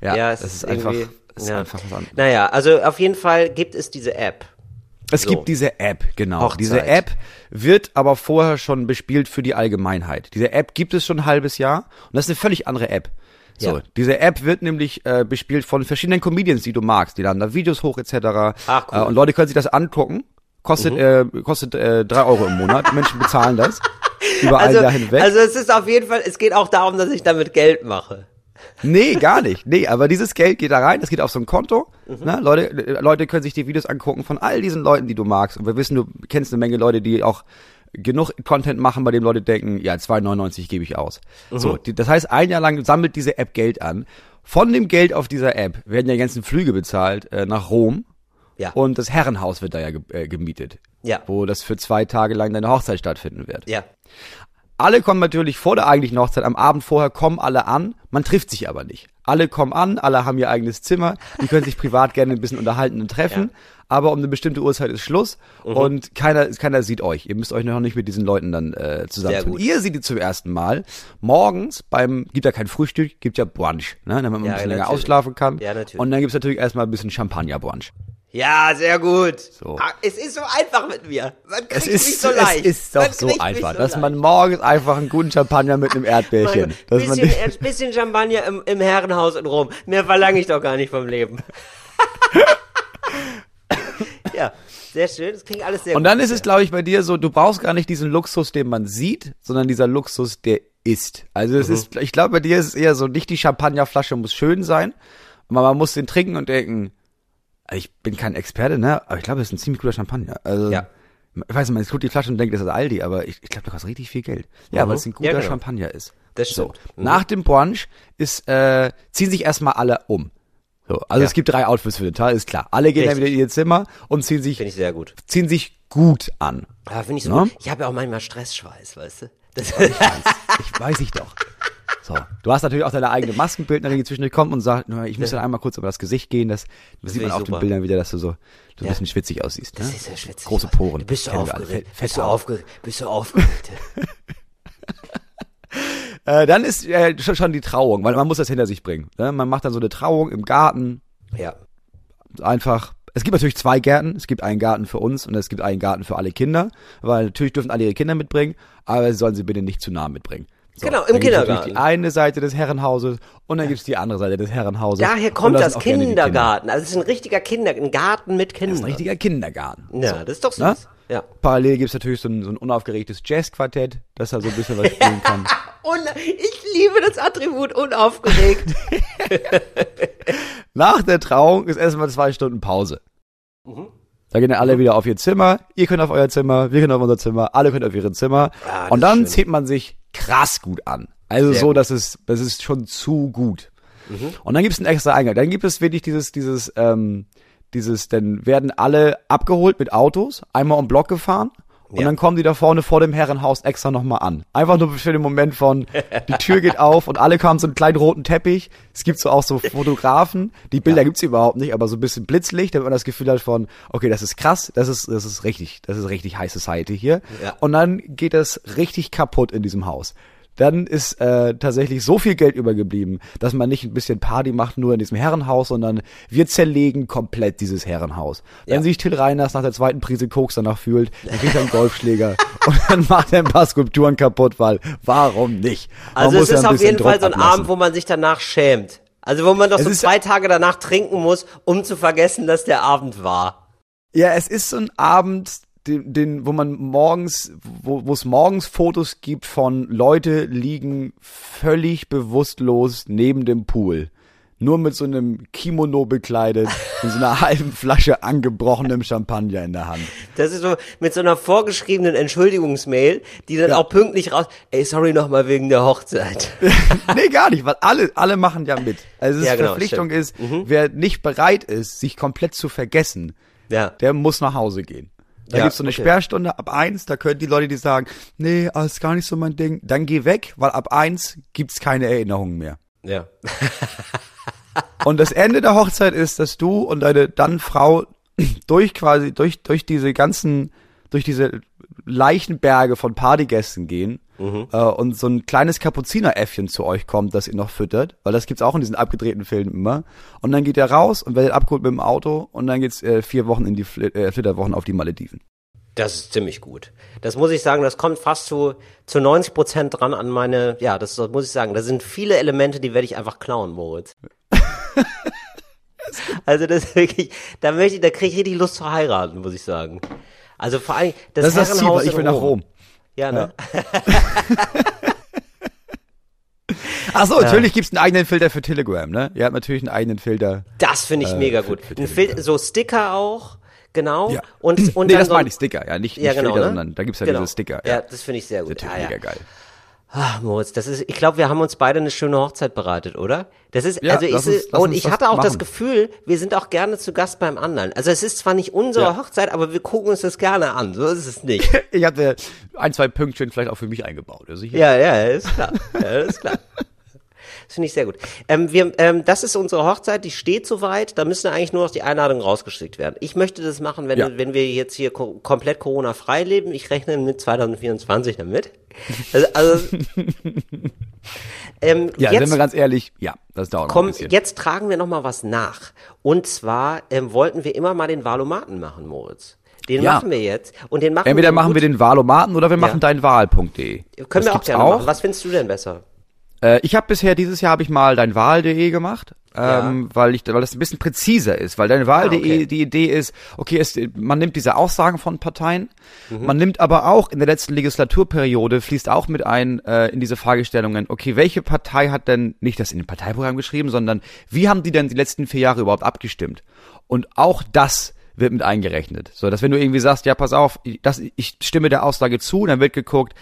Ja, Ja, das es ist ist einfach, irgendwie- das ist ja. einfach was anderes. Naja, also auf jeden Fall gibt es diese App. Es So. gibt diese App, genau. Hochzeit. Diese App wird aber vorher schon bespielt für die Allgemeinheit. Diese App gibt es schon ein halbes Jahr und das ist eine völlig andere App. So, Ja. diese App wird nämlich äh, bespielt von verschiedenen Comedians, die du magst. Die laden da Videos hoch etc. Ach, cool. äh, und Leute können sich das angucken. Kostet, äh, kostet äh, drei Euro im Monat. Menschen bezahlen das. [LAUGHS] Über ein Also, Jahr hinweg. also es ist auf jeden Fall, es geht auch darum, dass ich damit Geld mache. Nee, gar nicht. Nee, aber dieses Geld geht da rein, das geht auf so ein Konto. Mhm. Ne? Leute, Leute können sich die Videos angucken von all diesen Leuten, die du magst. Und wir wissen, du kennst eine Menge Leute, die auch genug Content machen, bei dem Leute denken, ja, 2,99 gebe ich aus. Mhm. So, die, das heißt, ein Jahr lang sammelt diese App Geld an. Von dem Geld auf dieser App werden ja ganzen Flüge bezahlt äh, nach Rom. Ja. Und das Herrenhaus wird da ja äh, gemietet. Ja. Wo das für zwei Tage lang deine Hochzeit stattfinden wird. Ja. Alle kommen natürlich vor der eigentlichen Hochzeit, am Abend vorher kommen alle an, man trifft sich aber nicht. Alle kommen an, alle haben ihr eigenes Zimmer, die können sich privat gerne ein bisschen unterhalten und treffen, aber um eine bestimmte Uhrzeit ist Schluss Mhm. und keiner, keiner sieht euch. Ihr müsst euch noch nicht mit diesen Leuten dann äh, zusammen Sehr tun. gut. Ihr seht die zum ersten Mal morgens beim, gibt ja kein Frühstück, gibt ja Brunch, ne, damit man Ja, ein bisschen länger ausschlafen kann. Ja, natürlich. Und dann gibt's natürlich erstmal ein bisschen Champagner-Brunch. Ja, sehr gut. So. Ah, Es ist so einfach mit mir. Man kriegt Es mich ist, so leicht. es ist doch so mich einfach, so dass leicht. man morgens einfach einen guten Champagner mit einem dass man bisschen, ein bisschen Champagner im, im Herrenhaus in Rom. Mehr verlange ich doch gar nicht vom Leben. [LAUGHS] ja, sehr schön. Das klingt alles sehr Und gut. dann ist es, glaube ich, bei dir so, du brauchst gar nicht diesen Luxus, den man sieht, sondern dieser Luxus, der ist. Also es ist, ich glaube, bei dir ist es eher so, nicht die Champagnerflasche muss schön sein, aber man muss den trinken und denken, ich bin kein Experte, ne, aber ich glaube, es ist ein ziemlich guter Champagner. Also, Ja. ich weiß nicht, man guckt die Flasche und denkt, das ist Aldi, aber ich, ich glaube, der kostet richtig viel Geld. Ja, Mhm. weil es ein guter Ja, genau. Champagner ist. Das So. stimmt. Mhm. Nach dem Brunch ist, äh, ziehen sich erstmal alle um. So, also Ja. es gibt drei Outfits für den Tag, ist klar. Alle gehen dann Richtig. wieder in ihr Zimmer und ziehen sich Finde ich sehr gut. ziehen sich gut an. Ah, finde ich so Ne? gut. Ich habe ja auch manchmal Stressschweiß, weißt du? Das, [LAUGHS] Ich weiß ich doch. So, du hast natürlich auch deine eigene Maskenbildnerin, die zwischendurch kommt und sagt, "Na, ich muss dann einmal kurz über das Gesicht gehen, das, das sieht man ich auf den. Bildern wieder, dass du so, du ein Ja. bisschen schwitzig aussiehst. Ne? das ist ja schwitzig. Große Poren. Du bist so alle. aufgeregt. Bist du aufgeregt? Bist du aufgeregt? [LAUGHS] Äh, dann ist äh, schon, schon die Trauung, weil man muss das hinter sich bringen. Ne? Man macht dann so eine Trauung im Garten, ja. einfach. Es gibt natürlich zwei Gärten. Es gibt einen Garten für uns und es gibt einen Garten für alle Kinder, weil natürlich dürfen alle ihre Kinder mitbringen, aber sie sollen sie bitte nicht zu nah mitbringen. So, Genau, im Kindergarten. Die eine Seite des Herrenhauses und dann gibt's die andere Seite des Herrenhauses. Daher kommt da das Kinder. Kindergarten. Also es ist ein richtiger Kinder, ein Garten mit Das Kindern. ist ein richtiger Kindergarten. ja, das ist doch süß. Ne? Ja. Parallel gibt's natürlich so ein, so ein unaufgeregtes Jazzquartett, das da so ein bisschen was spielen kann. [LAUGHS] Und ich liebe das Attribut unaufgeregt. [LAUGHS] Nach der Trauung ist erstmal zwei Stunden Pause. Mhm. Da gehen dann alle wieder auf ihr Zimmer, ihr könnt auf euer Zimmer, wir können auf unser Zimmer, alle können auf ihre Zimmer. Ah, das und dann zählt man sich krass gut an. Also Sehr so, gut. Mhm. dass es, das ist schon zu gut. Und dann gibt es einen extra Eingang. Dann gibt es wirklich dieses, dieses, ähm, dieses, dann werden alle abgeholt mit Autos, einmal um Block gefahren. Und Ja. dann kommen die da vorne vor dem Herrenhaus extra nochmal an. Einfach nur für den Moment von, die Tür geht auf und alle kamen so einen kleinen roten Teppich. Es gibt so auch so Fotografen. Die Bilder gibt's überhaupt nicht, aber so ein bisschen Blitzlicht, damit man das Gefühl hat von, okay, das ist krass, das ist, das ist richtig, das ist richtig High Society hier. Ja. Und dann geht das richtig kaputt in diesem Haus. Dann ist äh, tatsächlich so viel Geld übergeblieben, dass man nicht ein bisschen Party macht nur in diesem Herrenhaus, sondern wir zerlegen komplett dieses Herrenhaus. Wenn Ja. sich Till Reiners nach der zweiten Prise Koks danach fühlt, dann kriegt er einen Golfschläger [LAUGHS] und dann macht er ein paar Skulpturen kaputt, weil warum nicht? Man Also muss es ist auf jeden Fall Druck so ein ablassen. Abend, wo man sich danach schämt. Also wo man doch Es so zwei Tage danach trinken muss, um zu vergessen, dass der Abend war. Ja, es ist so ein Abend, den, den, wo man morgens, wo es morgens Fotos gibt von Leute liegen völlig bewusstlos neben dem Pool. Nur mit so einem Kimono bekleidet [LAUGHS] und so einer halben Flasche angebrochenem Champagner in der Hand. Das ist so mit so einer vorgeschriebenen Entschuldigungsmail, die dann Ja. auch pünktlich raus. Ey, sorry nochmal wegen der Hochzeit. [LAUGHS] nee, gar nicht, weil alle, alle machen ja mit. Also es Ja, genau, Verpflichtung stimmt. Mhm. ist, wer nicht bereit ist, sich komplett zu vergessen, Ja. der muss nach Hause gehen. Da Ja, gibt's so eine okay. Sperrstunde ab eins, da können die Leute, die sagen, nee, ah, ist gar nicht so mein Ding, dann geh weg, weil ab eins gibt's keine Erinnerungen mehr. Ja. [LAUGHS] Und das Ende der Hochzeit ist, dass du und deine dann Frau [CLEARS THROAT] durch quasi, durch, durch diese ganzen, durch diese Leichenberge von Partygästen gehen Mhm. äh, und so ein kleines Kapuzineräffchen zu euch kommt, das ihr noch füttert, weil das gibt's auch in diesen abgedrehten Filmen immer. Und dann geht er raus und werdet abgeholt mit dem Auto und dann geht's äh, vier Wochen in die Fl äh, Flitterwochen auf die Malediven. Das ist ziemlich gut. Das muss ich sagen, das kommt fast zu, zu 90 Prozent dran an meine, ja, das, das muss ich sagen. Da sind viele Elemente, die werde ich einfach klauen, Moritz. [LAUGHS] also das ist wirklich, da möchte ich, da kriege ich richtig Lust zu heiraten, muss ich sagen. Also vor allem, das, Das ist das Ziel, ich in will nach Rom. Ja, ne? [LAUGHS] Ach so, natürlich gibt's einen eigenen Filter für Telegram, ne? Ihr habt natürlich einen eigenen Filter. Das finde ich mega Äh, für- gut. für Fil so Sticker auch, genau. Ja. Und, und nee, dann das so meine ich Sticker, ja, nicht, Ja, nicht genau, Filter, ne? sondern da gibt's ja Genau. diese Sticker. Ja, das finde ich sehr gut. Natürlich Ah, ja. mega geil. Ah, Moritz, das ist, ich glaube, wir haben uns beide eine schöne Hochzeit bereitet, oder? Das ist, Ja, also ich, uns- und ich das hatte auch das machen. Gefühl, wir sind auch gerne zu Gast beim anderen. Also es ist zwar nicht unsere Ja. Hochzeit, aber wir gucken uns das gerne an. So ist es nicht. [LAUGHS] Ich hatte ein, zwei Pünktchen vielleicht auch für mich eingebaut. Also ja, ja, ist klar. Ja, ist klar. [LAUGHS] Das finde ich sehr gut. Ähm, wir, ähm, das ist unsere Hochzeit, die steht soweit. Da müssen eigentlich nur noch die Einladungen rausgeschickt werden. Ich möchte das machen, wenn, Ja. wenn wir jetzt hier ko komplett Corona-frei leben. Ich rechne mit 2024 damit. Also, also [LAUGHS] ähm, Ja, jetzt, sind wir ganz ehrlich, ja, das dauert noch ein Komm, bisschen. jetzt tragen wir noch mal was nach. Und zwar ähm, wollten wir immer mal den Valomaten machen, Moritz. Den Ja. machen wir jetzt. Und den machen Entweder wir machen gut. wir den Wahlomaten oder wir machen Ja. deinwahl.de. Können Das wir auch gerne machen. Was findest du denn besser? Äh, ich habe bisher dieses Jahr habe ich mal deinwahl.de gemacht, Ja. ähm, weil ich weil das ein bisschen präziser ist, weil deinwahl.de Ah, okay. die Idee ist, okay, es, man nimmt diese Aussagen von Parteien, Mhm. man nimmt aber auch in der letzten Legislaturperiode fließt auch mit ein äh, in diese Fragestellungen, okay, welche Partei hat denn nicht das in dem Parteiprogramm geschrieben, sondern wie haben die denn die letzten vier Jahre überhaupt abgestimmt? Und auch das wird mit eingerechnet. So, dass wenn du irgendwie sagst, ja, pass auf, das, ich stimme der Aussage zu, dann wird geguckt,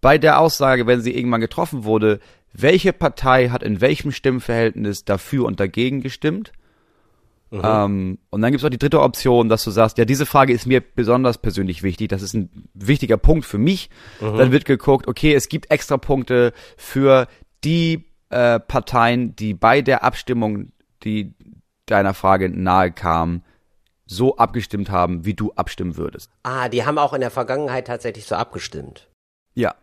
bei der Aussage, wenn sie irgendwann getroffen wurde, welche Partei hat in welchem Stimmverhältnis dafür und dagegen gestimmt? Ähm, und dann gibt's auch die dritte Option, dass du sagst, ja, diese Frage ist mir besonders persönlich wichtig, das ist ein wichtiger Punkt für mich. Dann wird geguckt, okay, es gibt extra Punkte für die äh, Parteien, die bei der Abstimmung, die deiner Frage nahe kam, so abgestimmt haben, wie du abstimmen würdest. Ah, die haben auch in der Vergangenheit tatsächlich so abgestimmt. Ja.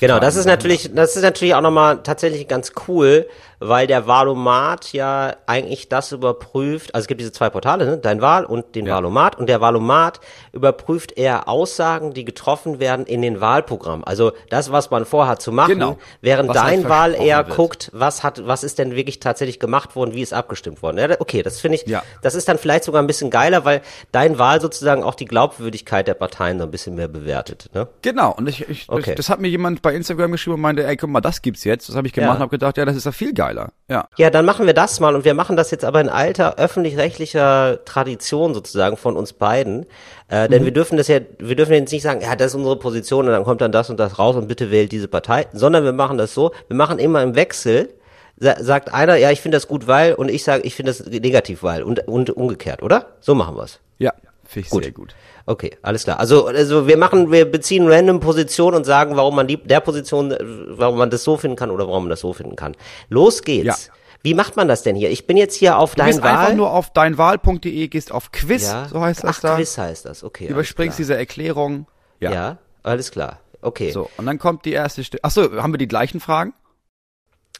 Genau, das ist natürlich, das ist natürlich auch nochmal tatsächlich ganz cool, weil der Valomat ja eigentlich das überprüft, also es gibt diese zwei Portale, ne? dein Wahl und den Ja. Valomat und der Valomat überprüft eher Aussagen, die getroffen werden in den Wahlprogrammen. Also das, was man vorhat zu machen, Genau. während Was halt dein Wahl eher wird. guckt, was hat, was ist denn wirklich tatsächlich gemacht worden, wie ist abgestimmt worden. Ja, okay, das finde ich, Ja. das ist dann vielleicht sogar ein bisschen geiler, weil dein Wahl sozusagen auch die Glaubwürdigkeit der Parteien so ein bisschen mehr bewertet. Ne? Genau, und ich, ich Okay. das hat mir jemand jemand bei Instagram geschrieben und meinte, ey, guck mal, das gibt's jetzt. Das habe ich gemacht Ja. und habe gedacht, ja, das ist ja viel geiler. Ja. Ja, dann machen wir das mal und wir machen das jetzt aber in alter öffentlich-rechtlicher Tradition sozusagen von uns beiden. Äh, denn wir dürfen das ja, wir dürfen jetzt nicht sagen, ja, das ist unsere Position und dann kommt dann das und das raus und bitte wählt diese Partei, sondern wir machen das so, wir machen immer im Wechsel, sa sagt einer, ja, ich finde das gut, weil und ich sage, ich finde das negativ, weil und, und umgekehrt, oder? So machen wir's. Ja, finde ich Gut. sehr gut. Okay, alles klar. Also, also wir machen, wir beziehen random Positionen und sagen, warum man die, der Position, äh, warum man das so finden kann oder warum man das so finden kann. Los geht's. Ja. Wie macht man das denn hier? Ich bin jetzt hier auf Du dein gehst einfach Wahl. nur auf deinwahl.de, gehst auf Quiz, ja. so heißt das Ach, da. Quiz heißt das. Okay. Überspringst diese Erklärung. Ja. Ja, alles klar. Okay. So, und dann kommt die erste Stelle. Achso, haben wir die gleichen Fragen?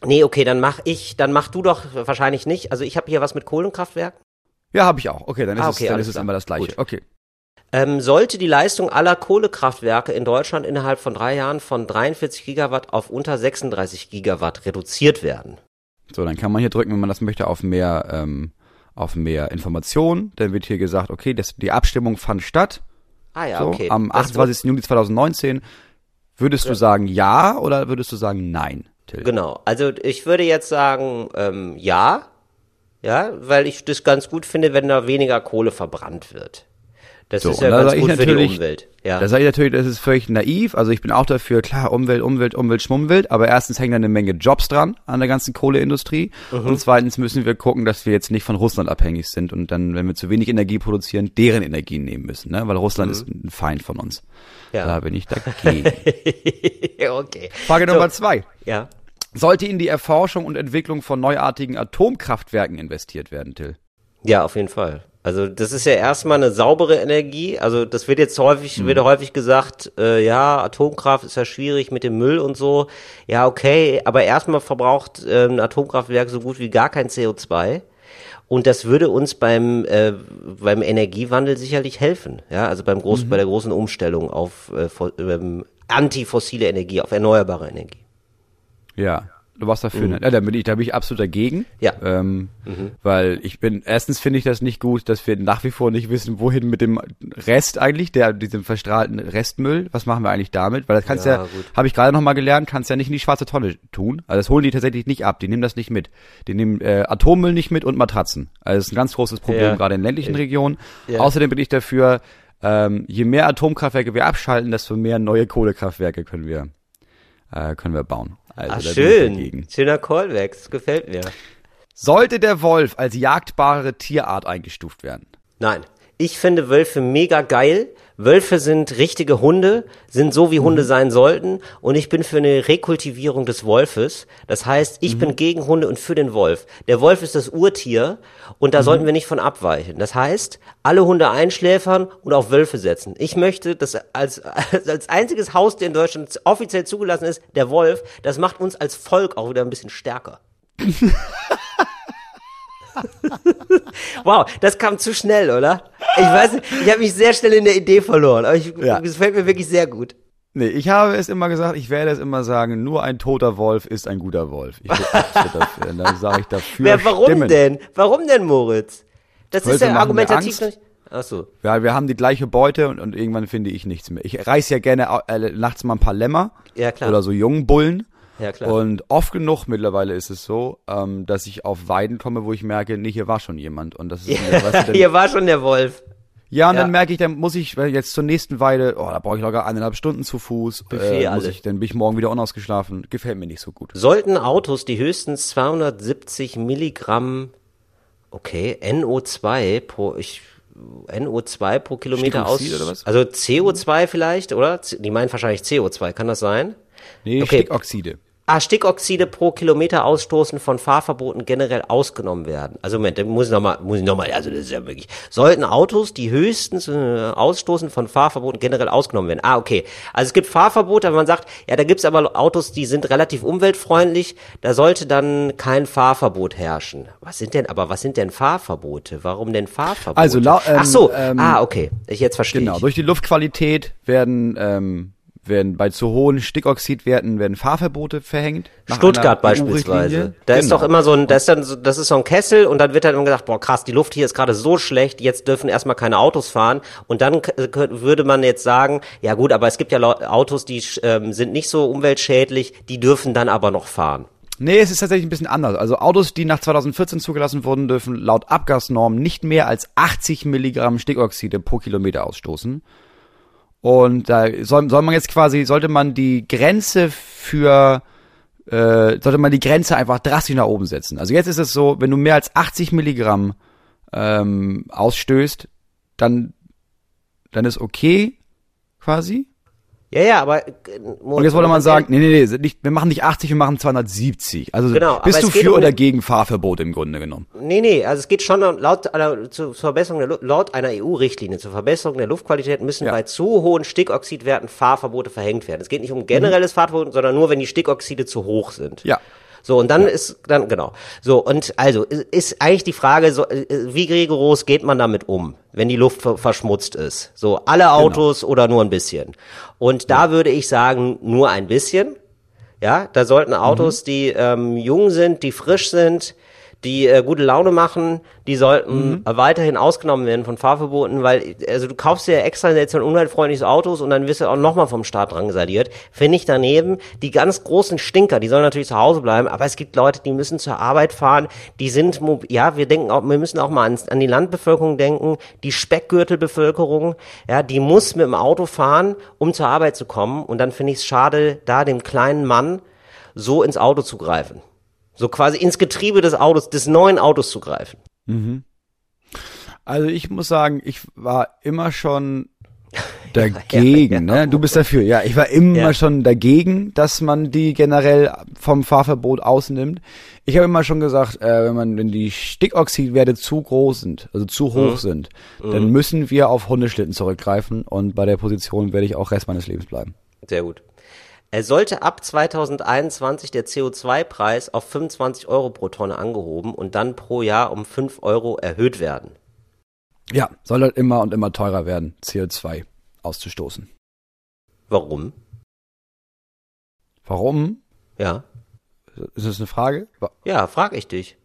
Nee, okay, dann mach ich, dann mach du doch wahrscheinlich nicht. Also ich habe hier was mit Kohlenkraftwerken. Ja, habe ich auch. Okay, dann ist Ah, es, okay, dann alles ist es immer das gleiche. Gut. Okay. Ähm, sollte die Leistung aller Kohlekraftwerke in Deutschland innerhalb von drei Jahren von 43 Gigawatt auf unter 36 Gigawatt reduziert werden? So, dann kann man hier drücken, wenn man das möchte, auf mehr, ähm, auf mehr Informationen. Dann wird hier gesagt, okay, das, die Abstimmung fand statt. Ah ja, so, okay. Am Das 28. Juli 2019. Würdest du sagen ja oder würdest du sagen nein, Till? Genau. Also ich würde jetzt sagen, ähm, ja. Ja, weil ich das ganz gut finde, wenn da weniger Kohle verbrannt wird. Das So, ist ja ganz gut für die Umwelt. Ja. Da sage ich natürlich, das ist völlig naiv. Also ich bin auch dafür, klar, Umwelt, Umwelt, Umwelt, Schmummwelt. Aber erstens hängen da eine Menge Jobs dran an der ganzen Kohleindustrie. Mhm. Und zweitens müssen wir gucken, dass wir jetzt nicht von Russland abhängig sind und dann, wenn wir zu wenig Energie produzieren, deren Energie nehmen müssen. Ne? Weil Russland ist ein Feind von uns. Mhm. Ja. Da bin ich dagegen. [LAUGHS] okay. Frage So. Nummer zwei. Ja. Sollte in die Erforschung und Entwicklung von neuartigen Atomkraftwerken investiert werden, Till? Ja, auf jeden Fall. Also das ist ja erstmal eine saubere Energie. Also das wird jetzt häufig, Mhm. wird häufig gesagt, äh, ja, Atomkraft ist ja schwierig mit dem Müll und so. Ja, okay, aber erstmal verbraucht äh, ein Atomkraftwerk so gut wie gar kein CO2. Und das würde uns beim, äh, beim Energiewandel sicherlich helfen. Ja, also beim groß, Mhm. bei der großen Umstellung auf äh, ähm, antifossile Energie, auf erneuerbare Energie. Ja, du warst dafür. Ne? Ja, da bin ich, da bin ich absolut dagegen. Mhm. Ja. Ähm, Weil ich bin, erstens finde ich das nicht gut, dass wir nach wie vor nicht wissen, wohin mit dem Rest eigentlich, der, diesem verstrahlten Restmüll, was machen wir eigentlich damit? Weil das kannst Ja, ja, habe ich gerade noch mal gelernt, kannst ja nicht in die schwarze Tonne tun. Also das holen die tatsächlich nicht ab, die nehmen das nicht mit. Die nehmen äh, Atommüll nicht mit und Matratzen. Also das ist ein ganz großes Problem, Ja. gerade in ländlichen Regionen. Ja. Außerdem bin ich dafür, ähm, je mehr Atomkraftwerke wir abschalten, desto mehr neue Kohlekraftwerke können wir, äh, können wir bauen. Also Ach, schön. Schöner Callback. Das gefällt mir. Sollte der Wolf als jagdbare Tierart eingestuft werden? Nein. Ich finde Wölfe mega geil. Wölfe sind richtige Hunde, sind so wie Hunde sein sollten. Und ich bin für eine Rekultivierung des Wolfes. Das heißt, ich bin gegen Hunde und für den Wolf. Der Wolf ist das Urtier und da sollten wir nicht von abweichen. Das heißt, alle Hunde einschläfern und auf Wölfe setzen. Ich möchte, dass als, als, [LAUGHS] als einziges Haustier in Deutschland offiziell zugelassen ist, der Wolf. Das macht uns als Volk auch wieder ein bisschen stärker. [LAUGHS] Wow, das kam zu schnell, oder? Ich weiß nicht, ich habe mich sehr schnell in der Idee verloren, aber ich, Ja. es gefällt mir wirklich sehr gut. Nee, ich habe es immer gesagt, ich werde es immer sagen, nur ein toter Wolf ist ein guter Wolf. Ich dafür. Und dann sage ich dafür Wer, warum stimmen. denn? Warum denn, Moritz? Das Wölfe ist ja argumentativ nicht. Ach so. Ja, wir haben die gleiche Beute und, und irgendwann finde ich nichts mehr. Ich reiß ja gerne äh, nachts mal ein paar Lämmer Ja, klar. oder so jungen Bullen. Ja, klar. Und oft genug mittlerweile ist es so, ähm, dass ich auf Weiden komme, wo ich merke, nee, hier war schon jemand. Und das ist mir, weißt du, Hier war schon der Wolf. Ja, und Ja. dann merke ich, dann muss ich jetzt zur nächsten Weide, oh, da brauche ich locker eineinhalb Stunden zu Fuß. Buffet äh, muss alle. ich, dann bin ich morgen wieder unausgeschlafen. Gefällt mir nicht so gut. Sollten Autos, die höchstens 270 Milligramm, okay, NO2 pro, ich, NO2 pro Kilometer aus, Stickoxid oder was? also CO2 vielleicht, oder? Die meinen wahrscheinlich CO2, kann das sein? Nee, Okay. Stickoxide. Ah, Stickoxide pro Kilometer ausstoßen von Fahrverboten generell ausgenommen werden. Also Moment, da muss ich nochmal, muss ich nochmal, also das ist ja wirklich. Sollten Autos, die höchstens äh, ausstoßen von Fahrverboten generell ausgenommen werden. Ah, okay. Also es gibt Fahrverbote, aber man sagt, ja, da gibt's aber Autos, die sind relativ umweltfreundlich, da sollte dann kein Fahrverbot herrschen. Was sind denn, aber was sind denn Fahrverbote? Warum denn Fahrverbote? Also, ähm, Ach so, ähm, ah, okay. Ich jetzt verstehe Genau, ich. durch die Luftqualität werden, ähm, werden bei zu hohen Stickoxidwerten werden Fahrverbote verhängt. Stuttgart beispielsweise. Da ist Genau. doch immer so ein, da ist dann so, das ist so ein Kessel und dann wird dann immer gesagt, boah krass, die Luft hier ist gerade so schlecht, jetzt dürfen erstmal keine Autos fahren. Und dann könnt- würde man jetzt sagen, ja gut, aber es gibt ja Autos, die ähm, sind nicht so umweltschädlich, die dürfen dann aber noch fahren. Nee, es ist tatsächlich ein bisschen anders. Also Autos, die nach 2014 zugelassen wurden, dürfen laut Abgasnormen nicht mehr als 80 Milligramm Stickoxide pro Kilometer ausstoßen. Und da soll, soll man jetzt quasi, sollte man die Grenze für, äh, sollte man die Grenze einfach drastisch nach oben setzen. Also jetzt ist es so, wenn du mehr als 80 Milligramm ähm, ausstößt, dann, dann ist okay, quasi. Ja, ja, aber äh, Und jetzt wollte man sagen, nee, nee, nee, nicht, wir machen nicht 80, wir machen 270. Also Genau, bist du für um- oder gegen Fahrverbote im Grunde genommen? Nee, nee, also es geht schon laut einer, zur Verbesserung der, laut einer EU-Richtlinie zur Verbesserung der Luftqualität müssen Ja. bei zu hohen Stickoxidwerten Fahrverbote verhängt werden. Es geht nicht um generelles Fahrverbot, sondern nur, wenn die Stickoxide zu hoch sind. Ja. So, und dann ist, dann, genau. So, und also, ist- eigentlich die Frage, so, wie rigoros geht man damit um, wenn die Luft ver- verschmutzt ist? So, alle Autos oder nur ein bisschen? Und da würde ich sagen, nur ein bisschen. Ja, da sollten Autos, die ähm, jung sind, die frisch sind, die äh, gute Laune machen, die sollten äh, weiterhin ausgenommen werden von Fahrverboten, weil also du kaufst dir ja extra jetzt ein umweltfreundliches Autos und dann wirst du auch nochmal vom Staat drangsaliert. Finde ich daneben. Die ganz großen Stinker, die sollen natürlich zu Hause bleiben, aber es gibt Leute, die müssen zur Arbeit fahren, die sind, ja, wir denken auch, wir müssen auch mal an, an die Landbevölkerung denken, die Speckgürtelbevölkerung, ja, die muss mit dem Auto fahren, um zur Arbeit zu kommen und dann finde ich es schade, da dem kleinen Mann so ins Auto zu greifen. So quasi ins Getriebe des Autos, des neuen Autos zu greifen. Also ich muss sagen, ich war immer schon [LAUGHS] dagegen, ne? Du bist dafür, ja. Ich war immer Ja. schon dagegen, dass man die generell vom Fahrverbot ausnimmt. Ich habe immer schon gesagt, äh, wenn man, wenn die Stickoxidwerte zu groß sind, also zu hoch Mhm. sind, dann müssen wir auf Hundeschlitten zurückgreifen und bei der Position werde ich auch Rest meines Lebens bleiben. Sehr gut. Es sollte ab 2021 der CO2-Preis auf 25 Euro pro Tonne angehoben und dann pro Jahr um 5 Euro erhöht werden. Ja, soll halt immer und immer teurer werden, CO2 auszustoßen. Warum? Warum? Ja. Ist das eine Frage? Ja, frag ich dich.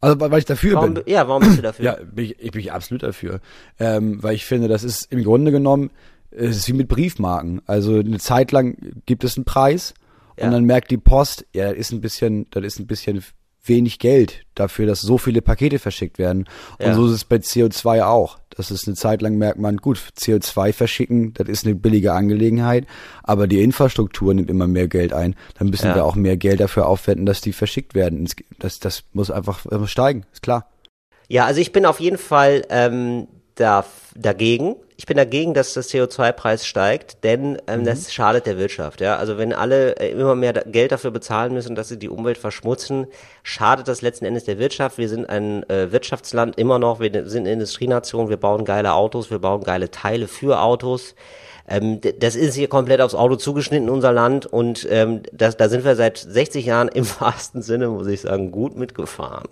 Also weil ich dafür Warum, bin. bi- ja, warum bist du [COUGHS] dafür? Ja, bin ich, ich bin absolut dafür. Ähm, weil ich finde, das ist im Grunde genommen, es ist wie mit Briefmarken. Also eine Zeit lang gibt es einen Preis Ja. und dann merkt die Post, ja, das ist ein bisschen, das ist ein bisschen wenig Geld dafür, dass so viele Pakete verschickt werden. Und Ja. so ist es bei CO2 auch. Das ist eine Zeit lang merkt man, gut, CO2 verschicken, das ist eine billige Angelegenheit, aber die Infrastruktur nimmt immer mehr Geld ein. Dann müssen Ja. wir auch mehr Geld dafür aufwenden, dass die verschickt werden. Das, das muss einfach äh, steigen, ist klar. Ja, also ich bin auf jeden Fall ähm, da, dagegen. Ich bin dagegen, dass der CO2-Preis steigt, denn ähm, das schadet der Wirtschaft. Ja, also wenn alle äh, immer mehr Geld dafür bezahlen müssen, dass sie die Umwelt verschmutzen, schadet das letzten Endes der Wirtschaft. Wir sind ein äh, Wirtschaftsland immer noch, wir sind eine Industrienation, wir bauen geile Autos, wir bauen geile Teile für Autos. Ähm, das ist hier komplett aufs Auto zugeschnitten, unser Land. Und ähm, das, da sind wir seit 60 Jahren im [LAUGHS] wahrsten Sinne, muss ich sagen, gut mitgefahren.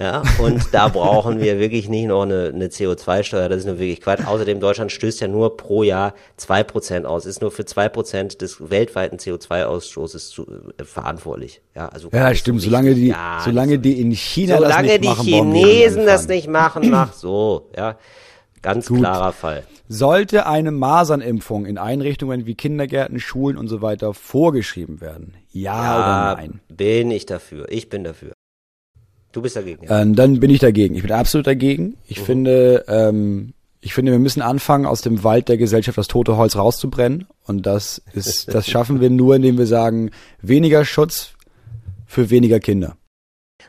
Ja, und da [LAUGHS] brauchen wir wirklich nicht noch eine, eine CO2-Steuer. Das ist nur wirklich Quatsch. Außerdem, Deutschland stößt ja nur pro Jahr zwei Prozent aus. Ist nur für zwei Prozent des weltweiten CO2-Ausstoßes zu, äh, verantwortlich. Ja, also Ja, stimmt. so Solange die, solange die in China das solange nicht die machen, wir nicht Chinesen das nicht machen, mach so. Ja, ganz Gut. klarer Fall. Sollte eine Masernimpfung in Einrichtungen wie Kindergärten, Schulen und so weiter vorgeschrieben werden? Ja, Ja, oder nein? bin ich dafür. Ich bin dafür. Du bist dagegen. Ja. Ähm, dann bin ich dagegen. Ich bin absolut dagegen. Mhm. Ich finde, ähm, ich finde, wir müssen anfangen, aus dem Wald der Gesellschaft das tote Holz rauszubrennen. Und das ist, [LAUGHS] das schaffen wir nur, indem wir sagen, weniger Schutz für weniger Kinder.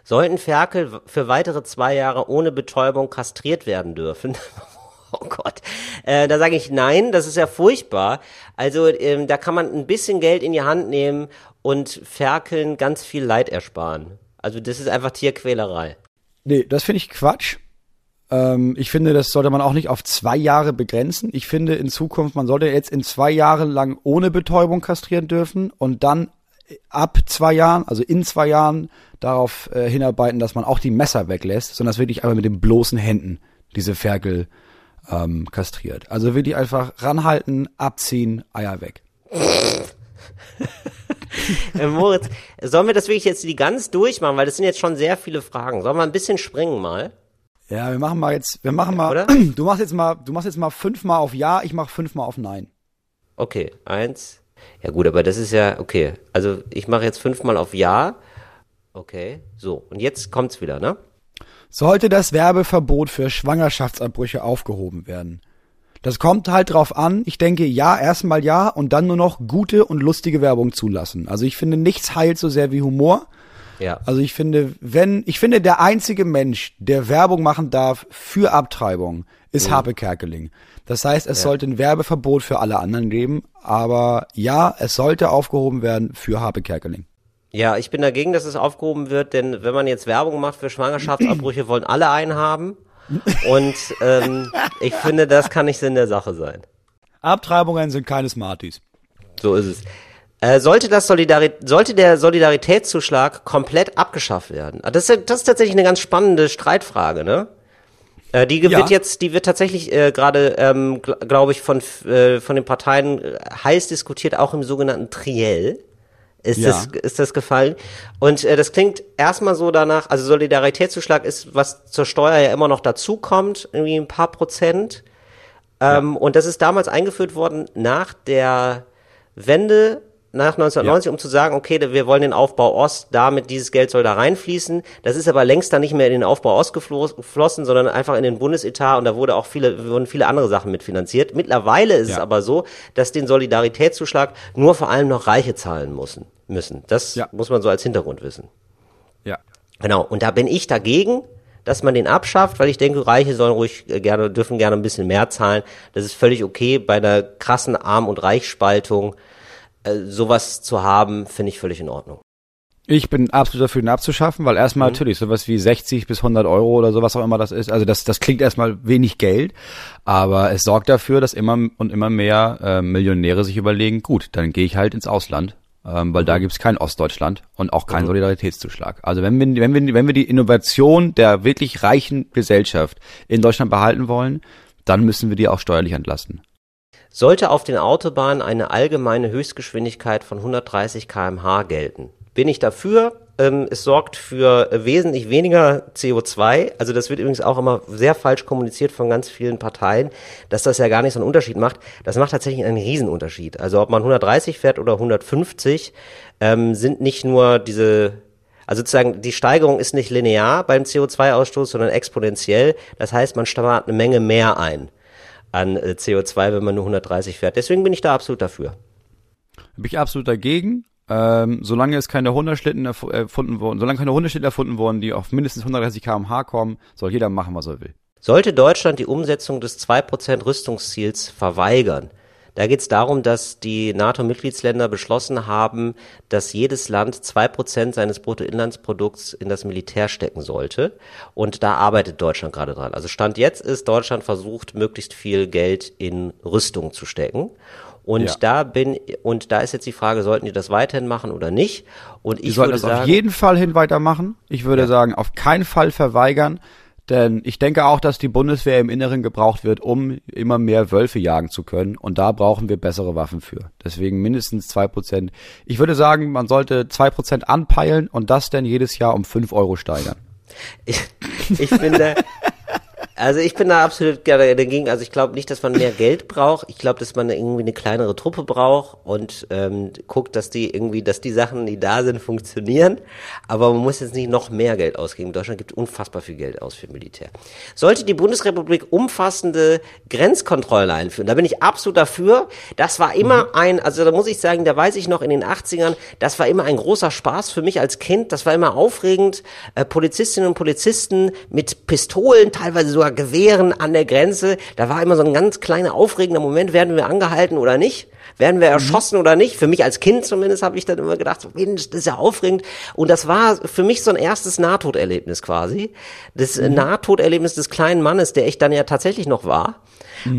Sollten Ferkel für weitere zwei Jahre ohne Betäubung kastriert werden dürfen? Oh Gott, äh, da sage ich nein, das ist ja furchtbar. Also ähm, da kann man ein bisschen Geld in die Hand nehmen und Ferkeln ganz viel Leid ersparen. Also das ist einfach Tierquälerei. Nee, das finde ich Quatsch. Ähm, ich finde, das sollte man auch nicht auf zwei Jahre begrenzen. Ich finde in Zukunft, man sollte jetzt in zwei Jahren lang ohne Betäubung kastrieren dürfen und dann ab zwei Jahren, also in zwei Jahren, darauf äh, hinarbeiten, dass man auch die Messer weglässt, sondern das wirklich einfach mit den bloßen Händen diese Ferkel ähm, kastriert. Also wirklich einfach ranhalten, abziehen, Eier weg. [LAUGHS] Äh, Moritz, sollen wir das wirklich jetzt die ganz durchmachen, weil das sind jetzt schon sehr viele Fragen. Sollen wir ein bisschen springen mal? Ja, wir machen mal jetzt, wir machen mal, Oder? [CLEARS THROAT] du machst jetzt mal, du machst jetzt mal fünfmal auf Ja, ich mach fünfmal auf Nein. Okay, eins. Ja gut, aber das ist ja, okay. Also ich mache jetzt fünfmal auf Ja. Okay, so. Und jetzt kommt's wieder, ne? Sollte das Werbeverbot für Schwangerschaftsabbrüche aufgehoben werden? Das kommt halt drauf an. Ich denke, ja, erstmal ja und dann nur noch gute und lustige Werbung zulassen. Also ich finde, nichts heilt so sehr wie Humor. Ja. Also ich finde, wenn, ich finde, der einzige Mensch, der Werbung machen darf für Abtreibung, ist Harpe Kerkeling. Das heißt, es sollte ein Werbeverbot für alle anderen geben, aber ja, es sollte aufgehoben werden für Harpe Kerkeling. Ja, ich bin dagegen, dass es aufgehoben wird, denn wenn man jetzt Werbung macht für Schwangerschaftsabbrüche, wollen alle einen haben. Und ähm, ich finde, das kann nicht Sinn der Sache sein. Abtreibungen sind keine Smarties. So ist es. Äh, sollte, das Solidari sollte der Solidaritätszuschlag komplett abgeschafft werden? Ah, Das ist, das ist tatsächlich eine ganz spannende Streitfrage, ne? Äh, die ge- Ja. wird jetzt, die wird tatsächlich äh, gerade, ähm, gl glaube ich, von äh, von den Parteien äh, heiß diskutiert, auch im sogenannten Triell. Ist, Ja. das, ist das gefallen? Und äh, das klingt erstmal so danach, also Solidaritätszuschlag ist, was zur Steuer ja immer noch dazukommt, irgendwie ein paar Prozent. Ähm, Und das ist damals eingeführt worden nach der Wende, nach 1990, um zu sagen, okay, wir wollen den Aufbau Ost, damit dieses Geld soll da reinfließen. Das ist aber längst dann nicht mehr in den Aufbau Ost geflo- geflossen, sondern einfach in den Bundesetat und da wurde auch viele, wurden viele andere Sachen mitfinanziert. Mittlerweile ist es Ja. aber so, dass den Solidaritätszuschlag nur vor allem noch Reiche zahlen müssen. müssen. Das Ja. muss man so als Hintergrund wissen. Ja. Genau, und da bin ich dagegen, dass man den abschafft, weil ich denke, Reiche sollen ruhig äh, gerne, dürfen gerne ein bisschen mehr zahlen. Das ist völlig okay. Bei einer krassen Arm- und Reichspaltung äh, sowas zu haben, finde ich völlig in Ordnung. Ich bin absolut dafür, ihn abzuschaffen, weil erstmal natürlich sowas wie 60 bis 100 Euro oder sowas auch immer das ist. Also das, das klingt erstmal wenig Geld, aber es sorgt dafür, dass immer und immer mehr äh, Millionäre sich überlegen, gut, dann gehe ich halt ins Ausland, ähm, weil da gibt's kein Ostdeutschland und auch keinen Solidaritätszuschlag. Also wenn wir, wenn wir, wenn wir die Innovation der wirklich reichen Gesellschaft in Deutschland behalten wollen, dann müssen wir die auch steuerlich entlasten. Sollte auf den Autobahnen eine allgemeine Höchstgeschwindigkeit von 130 km/h gelten? Bin ich dafür? Ähm, es sorgt für äh, wesentlich weniger CO2. Also das wird übrigens auch immer sehr falsch kommuniziert von ganz vielen Parteien, dass das ja gar nicht so einen Unterschied macht. Das macht tatsächlich einen Riesenunterschied. Also ob man 130 fährt oder 150, ähm, sind nicht nur diese also sozusagen, die Steigerung ist nicht linear beim CO2-Ausstoß, sondern exponentiell. Das heißt, man spart eine Menge mehr ein an äh, CO2, wenn man nur 130 fährt. Deswegen bin ich da absolut dafür. Bin ich absolut dagegen. Ähm, solange es keine Hundeschlitten erf- erfunden wurden, solange keine Hundeschlitten erfunden wurden, die auf mindestens 130 km/h kommen, soll jeder machen, was er will. Sollte Deutschland die Umsetzung des 2% Rüstungsziels verweigern? Da geht es darum, dass die NATO-Mitgliedsländer beschlossen haben, dass jedes Land 2% seines Bruttoinlandsprodukts in das Militär stecken sollte. Und da arbeitet Deutschland gerade dran. Also Stand jetzt ist Deutschland versucht, möglichst viel Geld in Rüstung zu stecken. Und Ja. da bin, und da ist jetzt die Frage, sollten die das weiterhin machen oder nicht? Und ich würde das auf sagen, jeden Fall hin weitermachen. Ich würde sagen, auf keinen Fall verweigern, denn ich denke auch, dass die Bundeswehr im Inneren gebraucht wird, um immer mehr Wölfe jagen zu können. Und da brauchen wir bessere Waffen für. Deswegen mindestens zwei Prozent. Ich würde sagen, man sollte zwei Prozent anpeilen und das dann jedes Jahr um fünf Euro steigern. Ich, ich finde, also ich bin da absolut gerne dagegen. Also ich glaube nicht, dass man mehr Geld braucht. Ich glaube, dass man irgendwie eine kleinere Truppe braucht und ähm, guckt, dass die irgendwie, dass die Sachen, die da sind, funktionieren. Aber man muss jetzt nicht noch mehr Geld ausgeben. Deutschland gibt unfassbar viel Geld aus für Militär. Sollte die Bundesrepublik umfassende Grenzkontrollen einführen, da bin ich absolut dafür. Das war immer ein, also da muss ich sagen, da weiß ich noch in den 80ern, das war immer ein großer Spaß für mich als Kind. Das war immer aufregend. Äh, Polizistinnen und Polizisten mit Pistolen, teilweise sogar Gewehren an der Grenze. Da war immer so ein ganz kleiner aufregender Moment, werden wir angehalten oder nicht? Werden wir erschossen oder nicht? Für mich als Kind zumindest habe ich dann immer gedacht, so, Mensch, das ist ja aufregend. Und das war für mich so ein erstes Nahtoderlebnis quasi. Das äh, Nahtoderlebnis des kleinen Mannes, der ich dann ja tatsächlich noch war.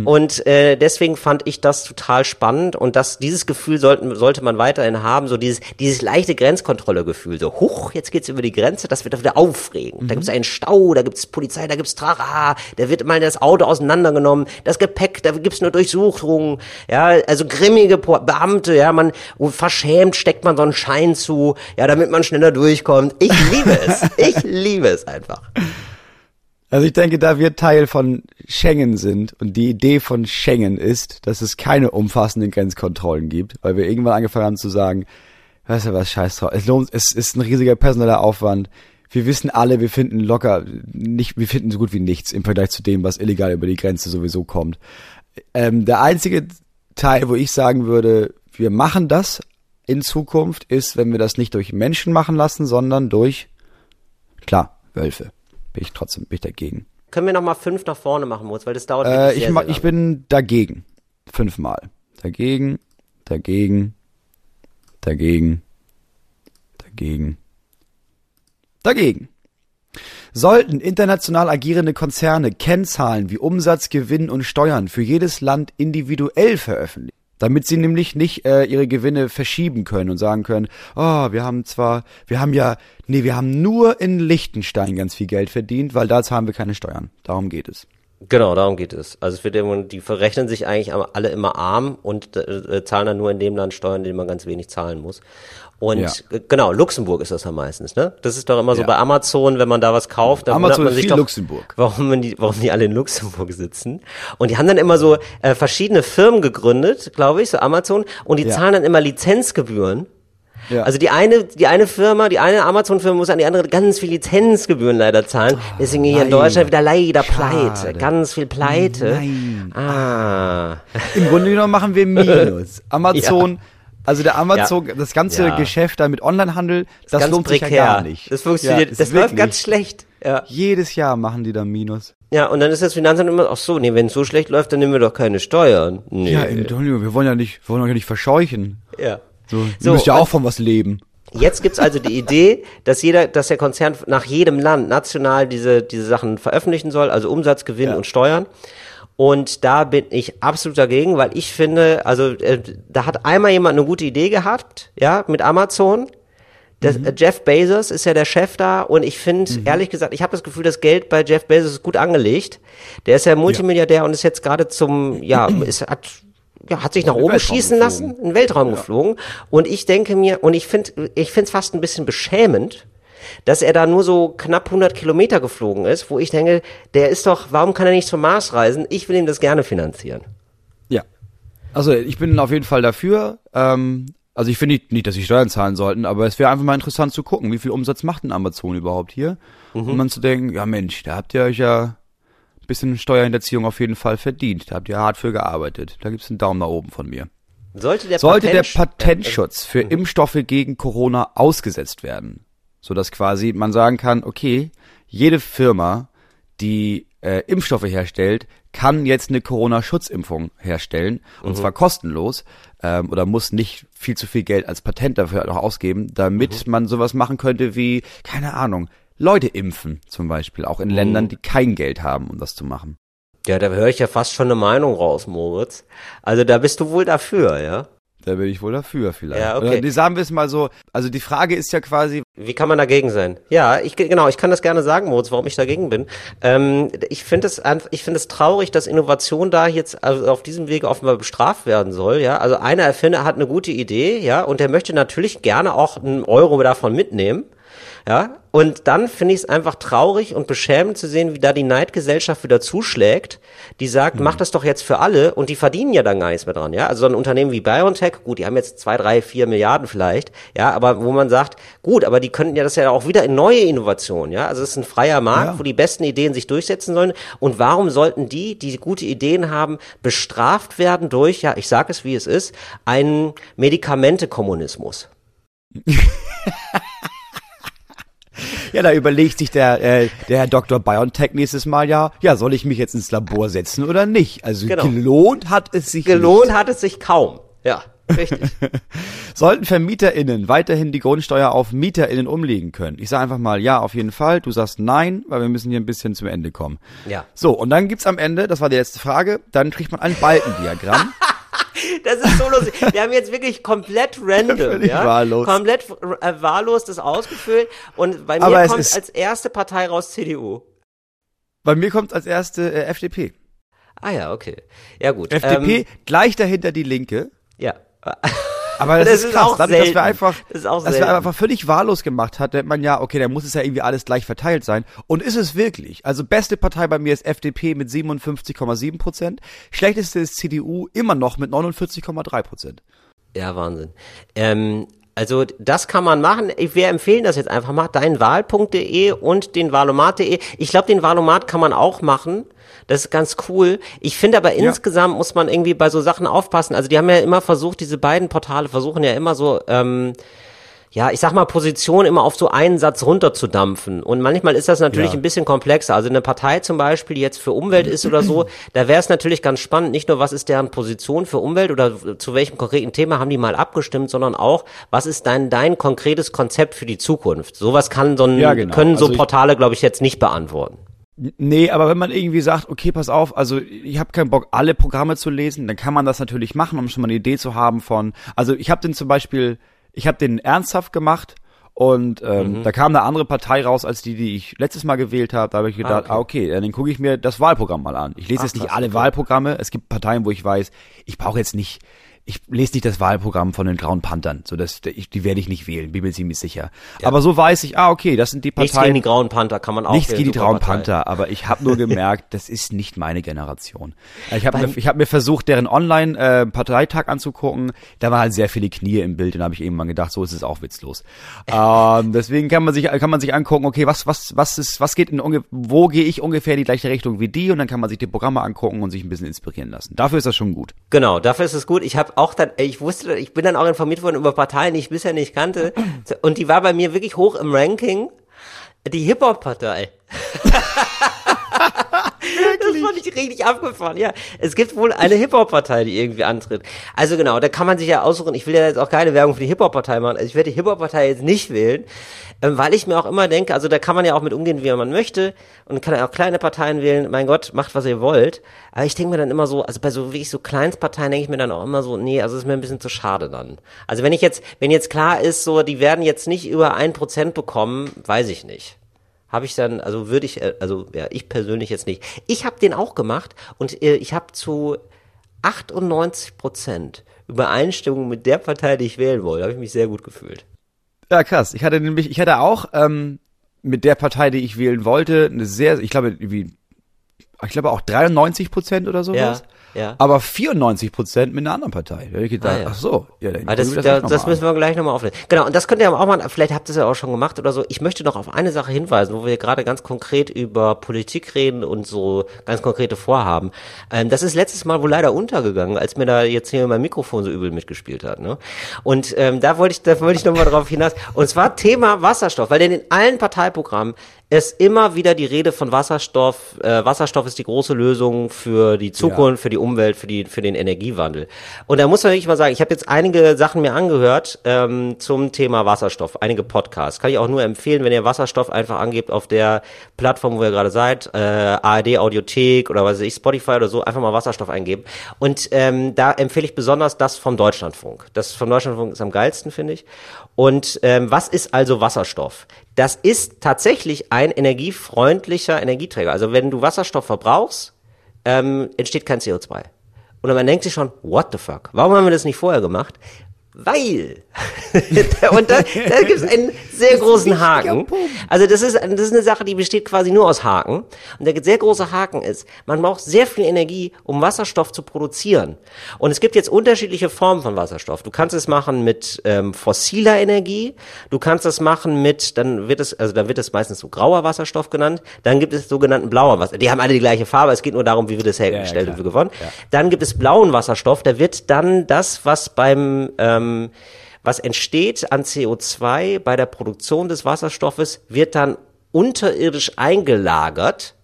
Und äh, deswegen fand ich das total spannend und das, dieses Gefühl sollten, sollte man weiterhin haben, so dieses, dieses leichte Grenzkontrollegefühl, so huch, jetzt geht's über die Grenze, das wird doch wieder aufregend. Da gibt's einen Stau, da gibt's Polizei, da gibt's Trara, da wird mal das Auto auseinandergenommen, das Gepäck, da gibt's nur Durchsuchungen, ja, also grimmige Beamte, ja, man verschämt steckt man so einen Schein zu, ja, damit man schneller durchkommt. Ich liebe es. [LAUGHS] Ich liebe es einfach. Also ich denke, da wir Teil von Schengen sind und die Idee von Schengen ist, dass es keine umfassenden Grenzkontrollen gibt, weil wir irgendwann angefangen haben zu sagen, weißt du was, scheiß drauf, es lohnt, es ist ein riesiger personeller Aufwand. Wir wissen alle, wir finden locker nicht, wir finden so gut wie nichts im Vergleich zu dem, was illegal über die Grenze sowieso kommt. Ähm, der einzige Teil, wo ich sagen würde, wir machen das in Zukunft, ist, wenn wir das nicht durch Menschen machen lassen, sondern durch, klar, Wölfe. Bin ich trotzdem, bin ich dagegen. Können wir noch mal fünf nach vorne machen, Moritz, weil das dauert Äh, wirklich ich, sehr, ich bin dagegen. Fünfmal. Dagegen, dagegen, dagegen, dagegen, dagegen. Sollten international agierende Konzerne Kennzahlen wie Umsatz, Gewinn und Steuern für jedes Land individuell veröffentlichen, damit sie nämlich nicht äh, ihre Gewinne verschieben können und sagen können, oh, wir haben zwar, wir haben ja, nee, wir haben nur in Liechtenstein ganz viel Geld verdient, weil da zahlen wir keine Steuern. Darum geht es. Genau, darum geht es. Also es wird immer, die verrechnen sich eigentlich alle immer arm und äh, äh, zahlen dann nur in dem Land Steuern, in dem man ganz wenig zahlen muss. Und Ja. genau, Luxemburg ist das ja meistens, ne? Das ist doch immer so Ja. bei Amazon, wenn man da was kauft, dann Amazon man ist sich viel doch, Luxemburg. warum die, warum die alle in Luxemburg sitzen. Und die haben dann immer so äh, verschiedene Firmen gegründet, glaube ich, so Amazon, und die Ja. zahlen dann immer Lizenzgebühren. Ja. Also die eine, die eine Firma, die eine Amazon-Firma muss an die andere ganz viel Lizenzgebühren leider zahlen. Deswegen hier in Ah. Deutschland wieder leider Schade. pleite. Ganz viel pleite. Nein. Ah. Im Grunde genommen machen wir Minus. [LAUGHS] Amazon, also der Amazon, Ja. das ganze Ja. Geschäft da mit Onlinehandel, das ganz lohnt sich prekär. ja gar nicht. Das funktioniert, Ja, das läuft ganz schlecht. Ja. Jedes Jahr machen die da Minus. ja, und dann ist das Finanzamt immer, ach so, nee, wenn es so schlecht läuft, dann nehmen wir doch keine Steuern. Nee. Ja, Antonio, wir wollen ja nicht, wir wollen euch ja nicht verscheuchen. ja. So, ihr So, müsst ja auch von was leben. Jetzt gibt's also die Idee, [LAUGHS] dass jeder, dass der Konzern nach jedem Land national diese, diese Sachen veröffentlichen soll, also Umsatz, Gewinn Ja. und Steuern. Und da bin ich absolut dagegen, weil ich finde, also äh, da hat einmal jemand eine gute Idee gehabt, ja, mit Amazon. Das, Mhm. äh, Jeff Bezos ist ja der Chef da und ich finde, ehrlich gesagt, ich habe das Gefühl, das Geld bei Jeff Bezos ist gut angelegt. Der ist ja Multimilliardär und ist jetzt gerade zum, ja, [CLEARS THROAT] ist, hat, ja, hat sich nach oben schießen lassen, geflogen. in den Weltraum geflogen. Und ich denke mir, und ich finde, ich finde es fast ein bisschen beschämend, dass er da nur so knapp 100 Kilometer geflogen ist, wo ich denke, der ist doch, warum kann er nicht zum Mars reisen? Ich will ihm das gerne finanzieren. Ja. Also ich bin auf jeden Fall dafür. Ähm, also ich finde nicht, nicht, dass sie Steuern zahlen sollten, aber es wäre einfach mal interessant zu gucken, wie viel Umsatz macht denn Amazon überhaupt hier? Mhm. Und man zu denken, ja Mensch, da habt ihr euch ja ein bisschen Steuerhinterziehung auf jeden Fall verdient. Da habt ihr hart für gearbeitet. Da gibt's einen Daumen nach oben von mir. Sollte der, Sollte der Patent- Patentschutz für Impfstoffe gegen Corona ausgesetzt werden, so dass quasi man sagen kann, okay, jede Firma, die äh, Impfstoffe herstellt, kann jetzt eine Corona-Schutzimpfung herstellen und zwar kostenlos ähm, oder muss nicht viel zu viel Geld als Patent dafür noch ausgeben, damit man sowas machen könnte wie, keine Ahnung, Leute impfen zum Beispiel, auch in Ländern, die kein Geld haben, um das zu machen. Ja, da höre ich ja fast schon eine Meinung raus, Moritz. Also da bist du wohl dafür, ja? Da bin ich wohl dafür vielleicht. Ja, okay. Oder, sagen wir es mal so, also die Frage ist ja quasi, Wie kann man dagegen sein? Ja, ich genau, ich kann das gerne sagen, Moritz, warum ich dagegen bin. Ähm, ich finde es ich finde es traurig, dass Innovation da jetzt also auf diesem Wege offenbar bestraft werden soll. Ja, also einer Erfinder hat eine gute Idee, ja, und der möchte natürlich gerne auch einen Euro davon mitnehmen. Ja, und dann finde ich es einfach traurig und beschämend zu sehen, wie da die Neidgesellschaft wieder zuschlägt, die sagt, mach das doch jetzt für alle und die verdienen ja dann gar nichts mehr dran, ja. Also so ein Unternehmen wie BioNTech, gut, die haben jetzt zwei, drei, vier Milliarden vielleicht, ja, aber wo man sagt, gut, aber die könnten ja das ja auch wieder in neue Innovationen, ja. Also es ist ein freier Markt, Ja. wo die besten Ideen sich durchsetzen sollen. Und warum sollten die, die gute Ideen haben, bestraft werden durch, ja, ich sage es wie es ist, einen Medikamentekommunismus? [LAUGHS] Ja, da überlegt sich der, äh, der Herr Dr. BioNTech nächstes Mal ja, ja, soll ich mich jetzt ins Labor setzen oder nicht? Also Genau. gelohnt hat es sich Gelohnt hat es sich kaum. Ja, richtig. [LAUGHS] Sollten VermieterInnen weiterhin die Grundsteuer auf MieterInnen umlegen können? Ich sage einfach mal ja, auf jeden Fall. Du sagst nein, weil wir müssen hier ein bisschen zum Ende kommen. Ja. So, und dann gibt's am Ende, das war die letzte Frage, dann kriegt man ein Balkendiagramm. [LAUGHS] Das ist so lustig. Wir haben jetzt wirklich komplett random, ja? wahllos. komplett äh, wahllos das ausgefüllt und bei mir Aber es kommt als erste Partei raus CDU. Bei mir kommt als erste äh, FDP. Ah ja, okay. Ja gut. FDP, Ähm, gleich dahinter die Linke. ja. Aber das, Das ist ist krass, dadurch, dass selten. wir einfach, Das dass wir einfach völlig wahllos gemacht hat, denkt man ja, okay, dann muss es ja irgendwie alles gleich verteilt sein. Und ist es wirklich? Also beste Partei bei mir ist FDP mit 57,7 Prozent. Schlechteste ist CDU immer noch mit 49,3 Prozent. Ja, Wahnsinn. Ähm, also das kann man machen. Ich wir empfehlen das jetzt einfach mal. Deinwahl.de und den Wahlomat.de. Ich glaube, den Wahlomat kann man auch machen. Das ist ganz cool. Ich finde aber insgesamt muss man irgendwie bei so Sachen aufpassen. Also die haben ja immer versucht, diese beiden Portale versuchen ja immer so, ähm, ja, ich sag mal, Position immer auf so einen Satz runterzudampfen. Und manchmal ist das natürlich Ja. ein bisschen komplexer. Also eine Partei zum Beispiel, die jetzt für Umwelt ist oder so, [CLEARS THROAT] da wäre es natürlich ganz spannend, nicht nur, was ist deren Position für Umwelt oder zu welchem konkreten Thema haben die mal abgestimmt, sondern auch, was ist dein, dein konkretes Konzept für die Zukunft? Sowas kann so ein, Ja, genau. können so Also Portale, glaube ich, jetzt nicht beantworten. Nee, aber wenn man irgendwie sagt, okay, pass auf, also ich habe keinen Bock, alle Programme zu lesen, dann kann man das natürlich machen, um schon mal eine Idee zu haben von, also ich habe den zum Beispiel, ich habe den ernsthaft gemacht und ähm, da kam eine andere Partei raus als die, die ich letztes Mal gewählt habe. Da habe ich gedacht, okay. ah, okay, dann gucke ich mir das Wahlprogramm mal an. Ich lese Ach, jetzt nicht alle okay. Wahlprogramme. Es gibt Parteien, wo ich weiß, ich brauche jetzt nicht ich lese nicht das Wahlprogramm von den Grauen Panthern, so dass die werde ich nicht wählen, bin mir ziemlich sicher. Aber so weiß ich, ah okay, das sind die Nichts Parteien. gegen die Grauen Panther kann man auch Nichts gegen die Grauen. Panther, aber ich habe nur gemerkt, das ist nicht meine Generation. Ich habe mir, ich hab mir versucht, deren Online-Parteitag anzugucken. Da waren halt sehr viele Knie im Bild und habe ich irgendwann gedacht, so ist es auch witzlos. ähm, deswegen kann man sich kann man sich angucken, okay, was was was ist was geht in wo gehe ich ungefähr in die gleiche Richtung wie die und dann kann man sich die Programme angucken und sich ein bisschen inspirieren lassen. Dafür ist das schon gut. Genau, dafür ist es gut. Ich habe auch dann, ich wusste, ich bin dann auch informiert worden über Parteien, die ich bisher nicht kannte. Und die war bei mir wirklich hoch im Ranking. Die Hip-Hop-Partei. [LAUGHS] Das fand ich richtig abgefahren, ja. Es gibt wohl eine Hip-Hop-Partei, die irgendwie antritt. Also genau, da kann man sich ja aussuchen. Ich will ja jetzt auch keine Werbung für die Hip-Hop-Partei machen. Also ich werde die Hip-Hop-Partei jetzt nicht wählen, ähm, weil ich mir auch immer denke, also da kann man ja auch mit umgehen, wie man möchte. Und kann ja auch kleine Parteien wählen. Mein Gott, macht, was ihr wollt. Aber ich denke mir dann immer so, also bei so wirklich so Kleinstparteien denke ich mir dann auch immer so, nee, also ist mir ein bisschen zu schade dann. Also wenn ich jetzt, wenn jetzt klar ist, so, die werden jetzt nicht über ein Prozent bekommen, weiß ich nicht habe ich dann, also würde ich, äh, also ja, ich persönlich jetzt nicht. Ich habe den auch gemacht und äh, ich habe zu 98 Prozent Übereinstimmung mit der Partei, die ich wählen wollte. habe ich mich sehr gut gefühlt. Ja, krass. Ich hatte nämlich, ich hatte auch ähm, mit der Partei, die ich wählen wollte, eine sehr, ich glaube, wie, ich glaube auch 93 Prozent oder sowas. Ja, ja. Aber 94 Prozent mit einer anderen Partei. Da ich gedacht, Ah, ja. ach so, ja, dann Aber das, das, gleich das, müssen wir gleich nochmal aufnehmen. Genau, und das könnt ihr auch mal, vielleicht habt ihr es ja auch schon gemacht oder so. Ich möchte noch auf eine Sache hinweisen, wo wir gerade ganz konkret über Politik reden und so ganz konkrete Vorhaben. Ähm, das ist letztes Mal wohl leider untergegangen, als mir da jetzt hier mein Mikrofon so übel mitgespielt hat. Ne? Und ähm, da wollte ich, da wollte ich nochmal drauf hinaus. Und zwar Thema Wasserstoff, weil denn in allen Parteiprogrammen ist immer wieder die Rede von Wasserstoff. Äh, Wasserstoff ist die große Lösung für die Zukunft, für die Umwelt, für die für den Energiewandel. Und da muss man wirklich mal sagen, ich habe jetzt einige Sachen mir angehört ähm, zum Thema Wasserstoff, einige Podcasts. Kann ich auch nur empfehlen, wenn ihr Wasserstoff einfach angebt auf der Plattform, wo ihr gerade seid, äh, ARD Audiothek oder was weiß ich, Spotify oder so, einfach mal Wasserstoff eingeben. Und ähm, da empfehle ich besonders das vom Deutschlandfunk. Das vom Deutschlandfunk ist am geilsten, finde ich. Und ähm, was ist also Wasserstoff? Das ist tatsächlich ein energiefreundlicher Energieträger. Also wenn du Wasserstoff verbrauchst, ähm, entsteht kein CO2. Und man denkt sich schon, what the fuck? Warum haben wir das nicht vorher gemacht? Weil. [LAUGHS] und da, da gibt es einen sehr großen Haken. Also das ist, das ist eine Sache, die besteht quasi nur aus Haken. Und der sehr große Haken ist, man braucht sehr viel Energie, um Wasserstoff zu produzieren. Und es gibt jetzt unterschiedliche Formen von Wasserstoff. Du kannst es machen mit ähm, fossiler Energie. Du kannst es machen mit, dann wird es, also dann wird es meistens so grauer Wasserstoff genannt. Dann gibt es sogenannten blauer Wasserstoff. Die haben alle die gleiche Farbe. Es geht nur darum, wie wird es hergestellt klar. und wie gewonnen. Dann gibt es blauen Wasserstoff. Da wird dann das, was beim ähm, was entsteht an CO2 bei der Produktion des Wasserstoffes, wird dann unterirdisch eingelagert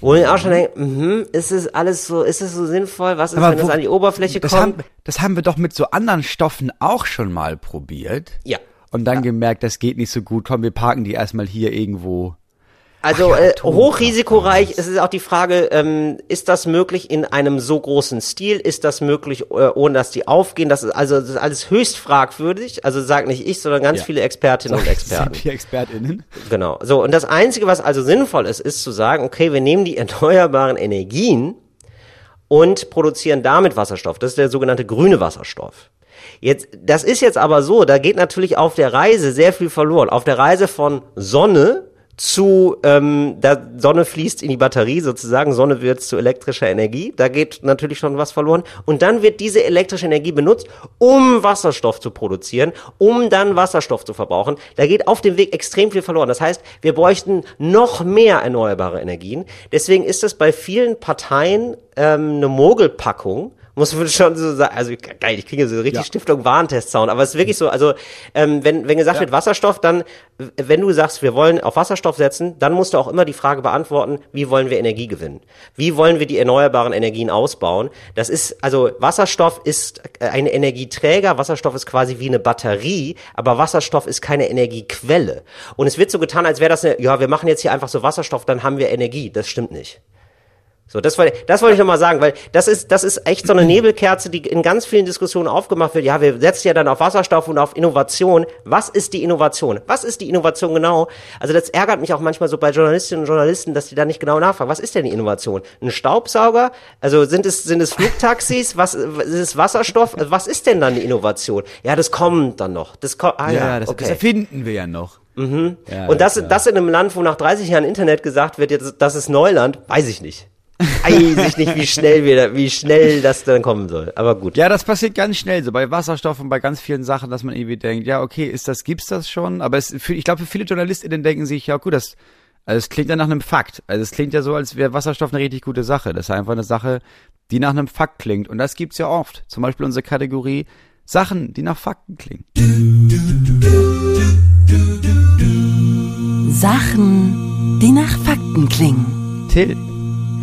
Wo ich auch schon denke, mhm, ist es alles so, ist es so sinnvoll? Was ist, Aber wenn es wo- an die Oberfläche Das kommt? haben, das haben wir doch mit so anderen Stoffen auch schon mal probiert. Ja. Und dann gemerkt, das geht nicht so gut. Komm, wir parken die erstmal hier irgendwo. Also ja, äh, hochrisikoreich es ist auch die Frage, ähm, ist das möglich in einem so großen Stil? Ist das möglich, äh, ohne dass die aufgehen? Das ist also das ist alles höchst fragwürdig. Also sag nicht ich, sondern ganz Ja. viele Expertinnen und Experten. Die ExpertInnen? Genau. So, und das Einzige, was also sinnvoll ist, ist zu sagen, okay, wir nehmen die [LAUGHS] erneuerbaren Energien und produzieren damit Wasserstoff. Das ist der sogenannte grüne Wasserstoff. Jetzt, das ist jetzt aber so, da geht natürlich auf der Reise sehr viel verloren. Auf der Reise von Sonne zu, ähm, da Sonne fließt in die Batterie sozusagen, Sonne wird zu elektrischer Energie, da geht natürlich schon was verloren. Und dann wird diese elektrische Energie benutzt, um Wasserstoff zu produzieren, um dann Wasserstoff zu verbrauchen. Da geht auf dem Weg extrem viel verloren. Das heißt, wir bräuchten noch mehr erneuerbare Energien. Deswegen ist es bei vielen Parteien ähm, eine Mogelpackung, muss man schon so sagen, also geil, ich kriege so richtig Ja. Stiftung Warentest-Sound, aber es ist wirklich so, also ähm, wenn, wenn gesagt wird Wasserstoff, dann, wenn du sagst, wir wollen auf Wasserstoff setzen, dann musst du auch immer die Frage beantworten, wie wollen wir Energie gewinnen? Wie wollen wir die erneuerbaren Energien ausbauen? Das ist, also Wasserstoff ist äh, ein Energieträger, Wasserstoff ist quasi wie eine Batterie, aber Wasserstoff ist keine Energiequelle. Und es wird so getan, als wäre das eine, ja, wir machen jetzt hier einfach so Wasserstoff, dann haben wir Energie. Das stimmt nicht. So, das wollte, das wollte ich nochmal sagen, weil das ist, das ist echt so eine Nebelkerze, die in ganz vielen Diskussionen aufgemacht wird. Ja, wir setzen ja dann auf Wasserstoff und auf Innovation. Was ist die Innovation? Was ist die Innovation genau? Also das ärgert mich auch manchmal so bei Journalistinnen und Journalisten, dass die da nicht genau nachfragen. Was ist denn die Innovation? Ein Staubsauger? Also sind es, sind es Flugtaxis? Was, ist es Wasserstoff? Also Was ist denn dann die Innovation? Ja, das kommt dann noch. Das kommt, ah, ja, Ja, das, das okay. erfinden wir ja noch. Mhm. Ja, Und das, klar. das in einem Land, wo nach 30 Jahren Internet gesagt wird, jetzt, das ist Neuland, weiß ich nicht. Weiß ich nicht, wie schnell wir, da- wie schnell das dann kommen soll. Aber gut. Ja, das passiert ganz schnell, so bei Wasserstoff und bei ganz vielen Sachen, dass man irgendwie denkt, ja, okay, ist das, gibt's das schon? Aber es, für, ich glaube, für viele JournalistInnen denken sich, ja, gut, das, also es klingt ja nach einem Fakt. Also es klingt ja so, als wäre Wasserstoff eine richtig gute Sache. Das ist einfach eine Sache, die nach einem Fakt klingt. Und das gibt's ja oft. Zum Beispiel unsere Kategorie Sachen, die nach Fakten klingen. Sachen, die nach Fakten klingen. Till.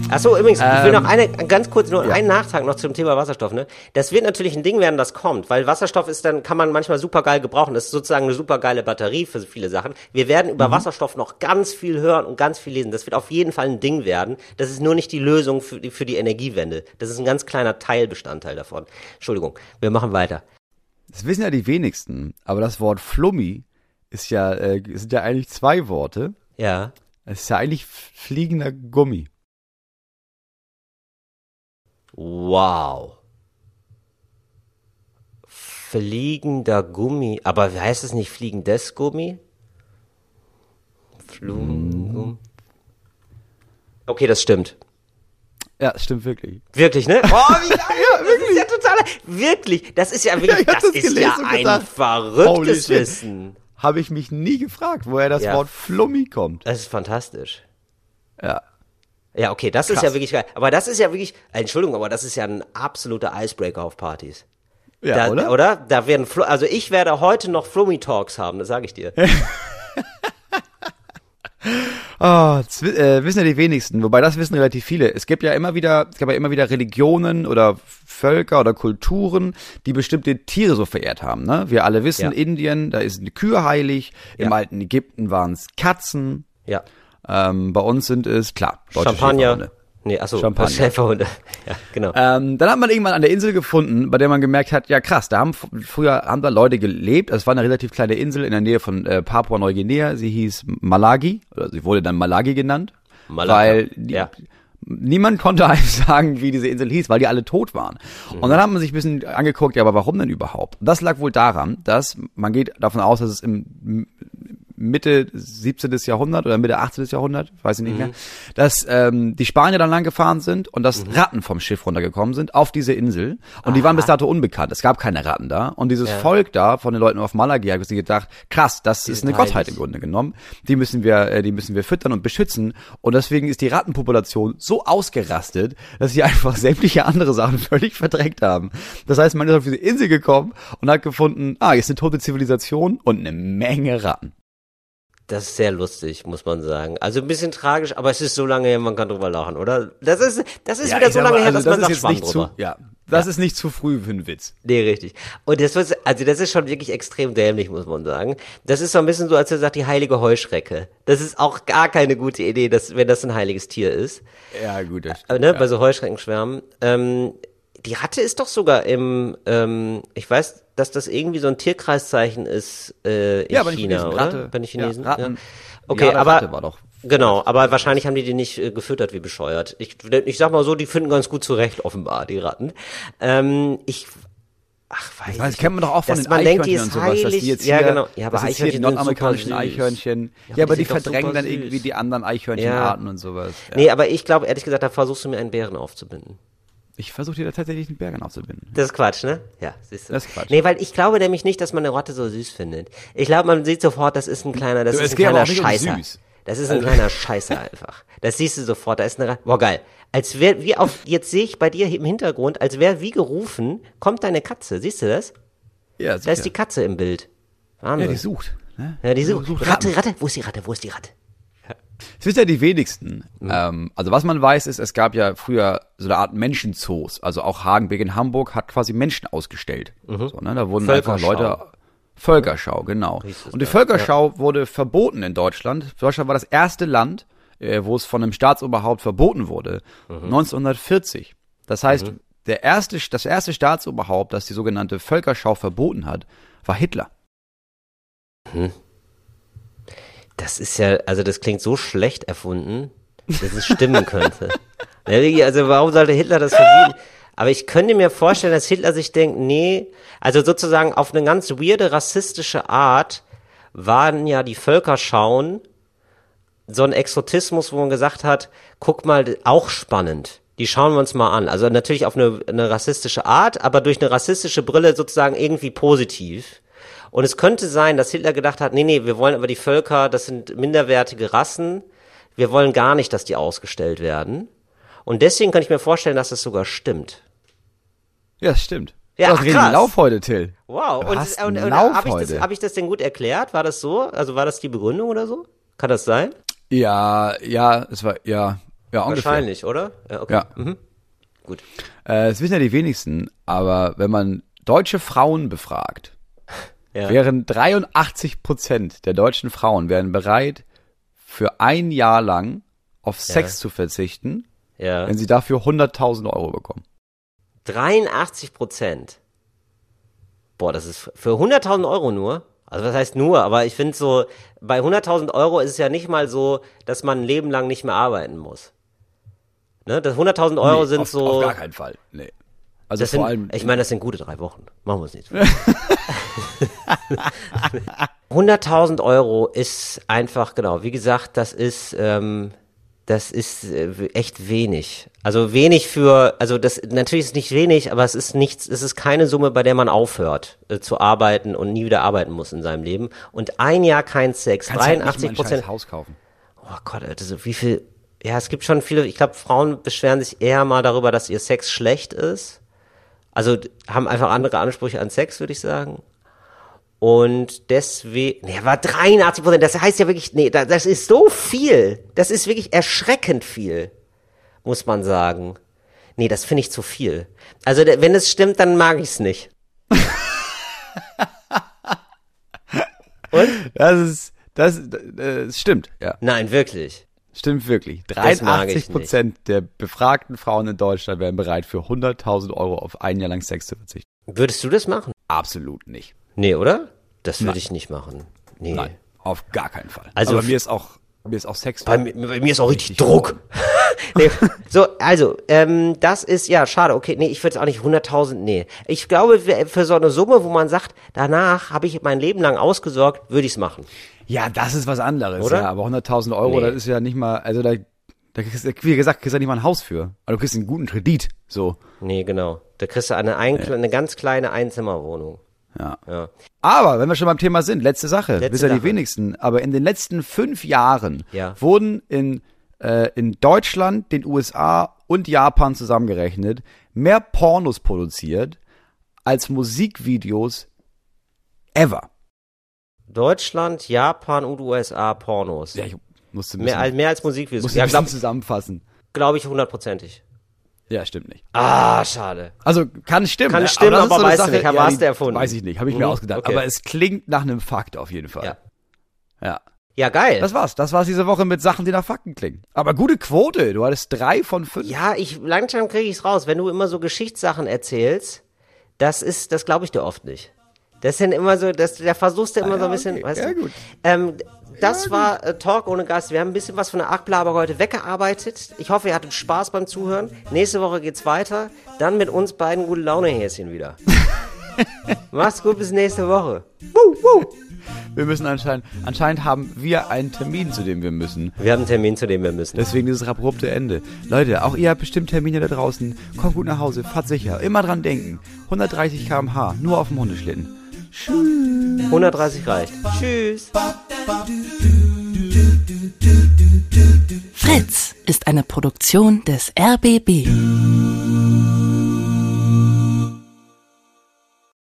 Ach so, übrigens, ich will Ähm, noch eine, ganz kurz nur ja. einen Nachtrag noch zum Thema Wasserstoff, ne? Das wird natürlich ein Ding werden, das kommt, weil Wasserstoff ist dann, kann man manchmal super geil gebrauchen. Das ist sozusagen eine super geile Batterie für viele Sachen. Wir werden Mhm. über Wasserstoff noch ganz viel hören und ganz viel lesen. Das wird auf jeden Fall ein Ding werden. Das ist nur nicht die Lösung für die, für die Energiewende. Das ist ein ganz kleiner Teilbestandteil davon. Entschuldigung, wir machen weiter. Das wissen ja die wenigsten, aber das Wort Flummi ist ja, äh, sind ja eigentlich zwei Worte. Ja. Es ist ja eigentlich fliegender Gummi. Wow. Fliegender Gummi. Aber heißt es nicht fliegendes Gummi? Flugengummi. Okay, das stimmt. Ja, das stimmt wirklich. Wirklich, ne? [LAUGHS] Oh, wie geil! das ist ja total. Wirklich, das ist ja wirklich, das, das ist ja ein gedacht, verrücktes. Wissen. Habe ich mich nie gefragt, woher das Ja. Wort Flummi kommt. Das ist fantastisch. Ja. Ja, okay, das ist Krass. ja wirklich geil. Aber das ist ja wirklich, Entschuldigung, aber das ist ja ein absoluter Icebreaker auf Partys. Ja, da, oder? Oder? Da werden, Flo also ich werde heute noch Flummi Talks haben, das sage ich dir. [LAUGHS] Ah, das äh, wissen ja die wenigsten, wobei das wissen relativ viele. Es gibt ja immer wieder, es gab ja immer wieder Religionen oder Völker oder Kulturen, die bestimmte Tiere so verehrt haben. Ne? Wir alle wissen, Ja. Indien, da ist eine Kühe heilig. Im Ja. alten Ägypten waren es Katzen. Ja. Ähm, bei uns sind es, klar, deutsche Champagner. Nee, achso, Champagner. Schäferhunde. [LAUGHS] Ja, genau. Ähm, dann hat man irgendwann an der Insel gefunden, bei der man gemerkt hat, ja krass, da haben früher haben da Leute gelebt. Es war eine relativ kleine Insel in der Nähe von äh, Papua-Neuguinea. Sie hieß Malagi oder sie wurde dann Malagi genannt, Malaga, weil die, ja. niemand [LAUGHS] konnte einem sagen, wie diese Insel hieß, weil die alle tot waren. Und dann hat man sich ein bisschen angeguckt, ja, aber warum denn überhaupt? Das lag wohl daran, dass man geht davon aus, dass es im Mitte 17. Jahrhundert oder Mitte 18. Jahrhundert, weiß ich nicht mehr, dass ähm, die Spanier dann lang gefahren sind und dass Ratten vom Schiff runtergekommen sind auf diese Insel und die waren bis dato unbekannt. Es gab keine Ratten da und dieses Volk da von den Leuten auf Malaga hat sich gedacht, krass, das ist sind eine Gottheit heilig. im Grunde genommen. Die müssen wir, äh, die müssen wir füttern und beschützen und deswegen ist die Rattenpopulation so ausgerastet, dass sie einfach [LAUGHS] sämtliche andere Sachen völlig verdreckt haben. Das heißt, man ist auf diese Insel gekommen und hat gefunden, ah, hier ist eine tote Zivilisation und eine Menge Ratten. Das ist sehr lustig, muss man sagen. Also ein bisschen tragisch, aber es ist so lange her, man kann drüber lachen, oder? Das ist, das ist Ja, wieder so lange mal, her, also dass man das sagt, ist nicht zu, drüber. ja, das ist nicht zu früh für einen Witz. Nee, richtig. Und das wird, also das ist schon wirklich extrem dämlich, muss man sagen. Das ist so ein bisschen so, als er sagt, die heilige Heuschrecke. Das ist auch gar keine gute Idee, dass, wenn das ein heiliges Tier ist. Ja, gut, das Äh, ne, bei so Heuschreckenschwärmen. Ähm, die Ratte ist doch sogar im, ähm, ich weiß, dass das irgendwie so ein Tierkreiszeichen ist äh, in Ja, den China, Chinesen. oder? Ratte. Bei den Chinesen. Ja, Ratten. Okay, Ja, aber genau, aber wahrscheinlich haben die die nicht äh, gefüttert wie bescheuert. Ich, ich sag mal so, die finden ganz gut zurecht, offenbar, die Ratten. Ähm, ich Ach, weiß Das ich kennt man doch auch von den man denkt, die Eichhörnchen ist und sowas, dass die jetzt ja, hier, genau. Ja, aber das hier die nordamerikanischen. Eichhörnchen. Ja, Ja, aber aber die die verdrängen dann irgendwie die anderen Eichhörnchenarten und sowas. Ja. Nee, aber ich glaube, ehrlich gesagt, da versuchst du mir einen Bären aufzubinden. Ich versuche dir da tatsächlich einen Bergen aufzubinden. Das ist Quatsch, ne? Ja, siehst du. Das ist Quatsch. Nee, weil ich glaube nämlich nicht, dass man eine Rotte so süß findet. Ich glaube, man sieht sofort, das ist ein kleiner, das Du, ist ein kleiner um Scheißer. süß. Das ist ein kleiner Scheißer einfach. Das siehst du sofort, da ist eine Ratte. Boah, geil. Als wäre, wie auf, jetzt sehe ich bei dir im Hintergrund, als wäre wie gerufen, kommt deine Katze. Siehst du das? Ja, Da ist die Katze im Bild. Wahnsinn. ja, die sucht. Ne? Ja, die sucht. Ratte. Ratte, wo ist die Ratte? Wo ist die Ratte? Das wissen ja die wenigsten. Mhm. Ähm, also was man weiß, ist, es gab ja früher so eine Art Menschenzoos. Also auch Hagenbeck in Hamburg hat quasi Menschen ausgestellt. So, ne? Da wurden einfach Mhm. Leute. Völkerschau, genau. Es Und die Völkerschau wurde verboten in Deutschland. Deutschland war das erste Land, äh, wo es von einem Staatsoberhaupt verboten wurde. Mhm. 1940. Das heißt, der erste, das erste Staatsoberhaupt, das die sogenannte Völkerschau verboten hat, war Hitler. Das ist ja, also das klingt so schlecht erfunden, dass es stimmen könnte. [LAUGHS] Also warum sollte Hitler das verbieten? Aber ich könnte mir vorstellen, dass Hitler sich denkt, nee, also sozusagen auf eine ganz weirde rassistische Art waren ja die Völkerschauen so ein Exotismus, wo man gesagt hat, guck mal, auch spannend. Die schauen wir uns mal an. Also natürlich auf eine, eine rassistische Art, aber durch eine rassistische Brille sozusagen irgendwie positiv. Und es könnte sein, dass Hitler gedacht hat, nee, nee, wir wollen aber die Völker, das sind minderwertige Rassen, wir wollen gar nicht, dass die ausgestellt werden. Und deswegen kann ich mir vorstellen, dass das sogar stimmt. Ja, das stimmt. Ja, du hast. Lauf heute, Till. Wow. Du Und, und, und Lauf habe ich, das, hab ich das denn gut erklärt? War das so? Also war das die Begründung oder so? Kann das sein? Ja, ja, es war, ja, ja, ungefähr. Wahrscheinlich, oder? Ja, okay. Ja. Gut. Äh, das wissen ja die wenigsten, aber wenn man deutsche Frauen befragt, Ja. wären 83 Prozent der deutschen Frauen wären bereit, für ein Jahr lang auf Sex zu verzichten, Ja. wenn sie dafür 100.000 Euro bekommen. 83 Prozent. Boah, das ist für 100.000 Euro nur. Also was heißt nur, aber ich finde so, bei 100.000 Euro ist es ja nicht mal so, dass man ein Leben lang nicht mehr arbeiten muss. Ne? Das 100.000 Euro Nee, sind auf, so, Auf gar keinen Fall. Nee. Also das vor sind, allem. ich meine, das sind gute drei Wochen. Machen wir uns nicht. [LAUGHS] [LAUGHS] 100.000 Euro ist einfach, genau, wie gesagt, das ist, ähm, das ist äh, echt wenig. Also wenig für, also das, natürlich ist es nicht wenig, aber es ist nichts, es ist keine Summe, bei der man aufhört äh, zu arbeiten und nie wieder arbeiten muss in seinem Leben. Und ein Jahr kein Sex, kannst halt nicht mal 83 ein Prozent. Haus kaufen. Oh Gott, Alter, so wie viel. Ja, es gibt schon viele, ich glaube, Frauen beschweren sich eher mal darüber, dass ihr Sex schlecht ist. Also haben einfach andere Ansprüche an Sex, würde ich sagen. Und deswegen, nee, war 83 Prozent, das heißt ja wirklich, nee, da- das ist so viel. Das ist wirklich erschreckend viel, muss man sagen. Nee, das finde ich zu viel. Also, wenn es stimmt, dann mag ich es nicht. [LAUGHS] Das ist, das, das stimmt, ja. Nein, wirklich. Stimmt wirklich. Das mag ich 83 Prozent der befragten Frauen in Deutschland wären bereit, für 100.000 Euro auf ein Jahr lang Sex zu verzichten. Würdest du das machen? Absolut nicht. Nee, oder? Das würde ich nicht machen. Nee. Nein, auf gar keinen Fall. Also Aber mir ist auch, mir ist auch Sex. Bei, mir- bei mir ist auch richtig Druck. [LAUGHS] nee, so, also, ähm, das ist, ja, schade, okay, nee, ich würde es auch nicht 100.000, nee. Ich glaube, für so eine Summe, wo man sagt, danach habe ich mein Leben lang ausgesorgt, würde ich es machen. Ja, das ist was anderes, Oder? ja. Aber 100.000 Euro, Nee. das ist ja nicht mal, also da, da kriegst du, wie gesagt, kriegst du ja nicht mal ein Haus für. Aber du kriegst einen guten Kredit, so. Nee, genau. Da kriegst du eine, ein, eine ganz kleine Einzimmerwohnung. Ja. Ja. Aber, wenn wir schon beim Thema sind, letzte Sache, Letzte wissen ja die wenigsten, aber in den letzten fünf Jahren Ja. wurden in, äh, in Deutschland, den USA und Japan zusammengerechnet mehr Pornos produziert als Musikvideos ever. Deutschland, Japan und USA Pornos. Ja, ich musste ein mehr, mehr als Musikvideos. musste Ja, glaube zusammenfassen. glaub ich hundertprozentig. Ja, stimmt nicht. Ah, schade. Also kann stimmen. Kann ne? stimmen, ist aber eine weißt du nicht, aber ja, hast du erfunden. Weiß ich nicht, habe ich mir Mhm, ausgedacht. okay. Aber es klingt nach einem Fakt auf jeden Fall. Ja. Ja. Ja, geil. Das war's. Das war's diese Woche mit Sachen, die nach Fakten klingen. Aber gute Quote. Du hattest drei von fünf. Ja, ich langsam kriege ich's raus. Wenn du immer so Geschichtssachen erzählst, das ist, das glaube ich dir oft nicht. Das sind immer so, das, da versuchst du immer Ah, so ein ja, bisschen, okay. weißt Ja, du? gut. Ähm, das war äh, Talk ohne Gast. Wir haben ein bisschen was von der Argplaber heute weggearbeitet. Ich hoffe, ihr hattet Spaß beim Zuhören. Nächste Woche geht's weiter. Dann mit uns beiden gute Laune-Häschen wieder. [LAUGHS] Mach's gut, bis nächste Woche. Wir müssen anscheinend, anscheinend haben wir einen Termin, zu dem wir müssen. Wir haben einen Termin, zu dem wir müssen. Deswegen dieses abrupte Ende. Leute, auch ihr habt bestimmt Termine da draußen. Kommt gut nach Hause, fahrt sicher. Immer dran denken. 130 km/h, nur auf dem Hundeschlitten. 130 reicht. Tschüss. Fritz ist eine Produktion des RBB.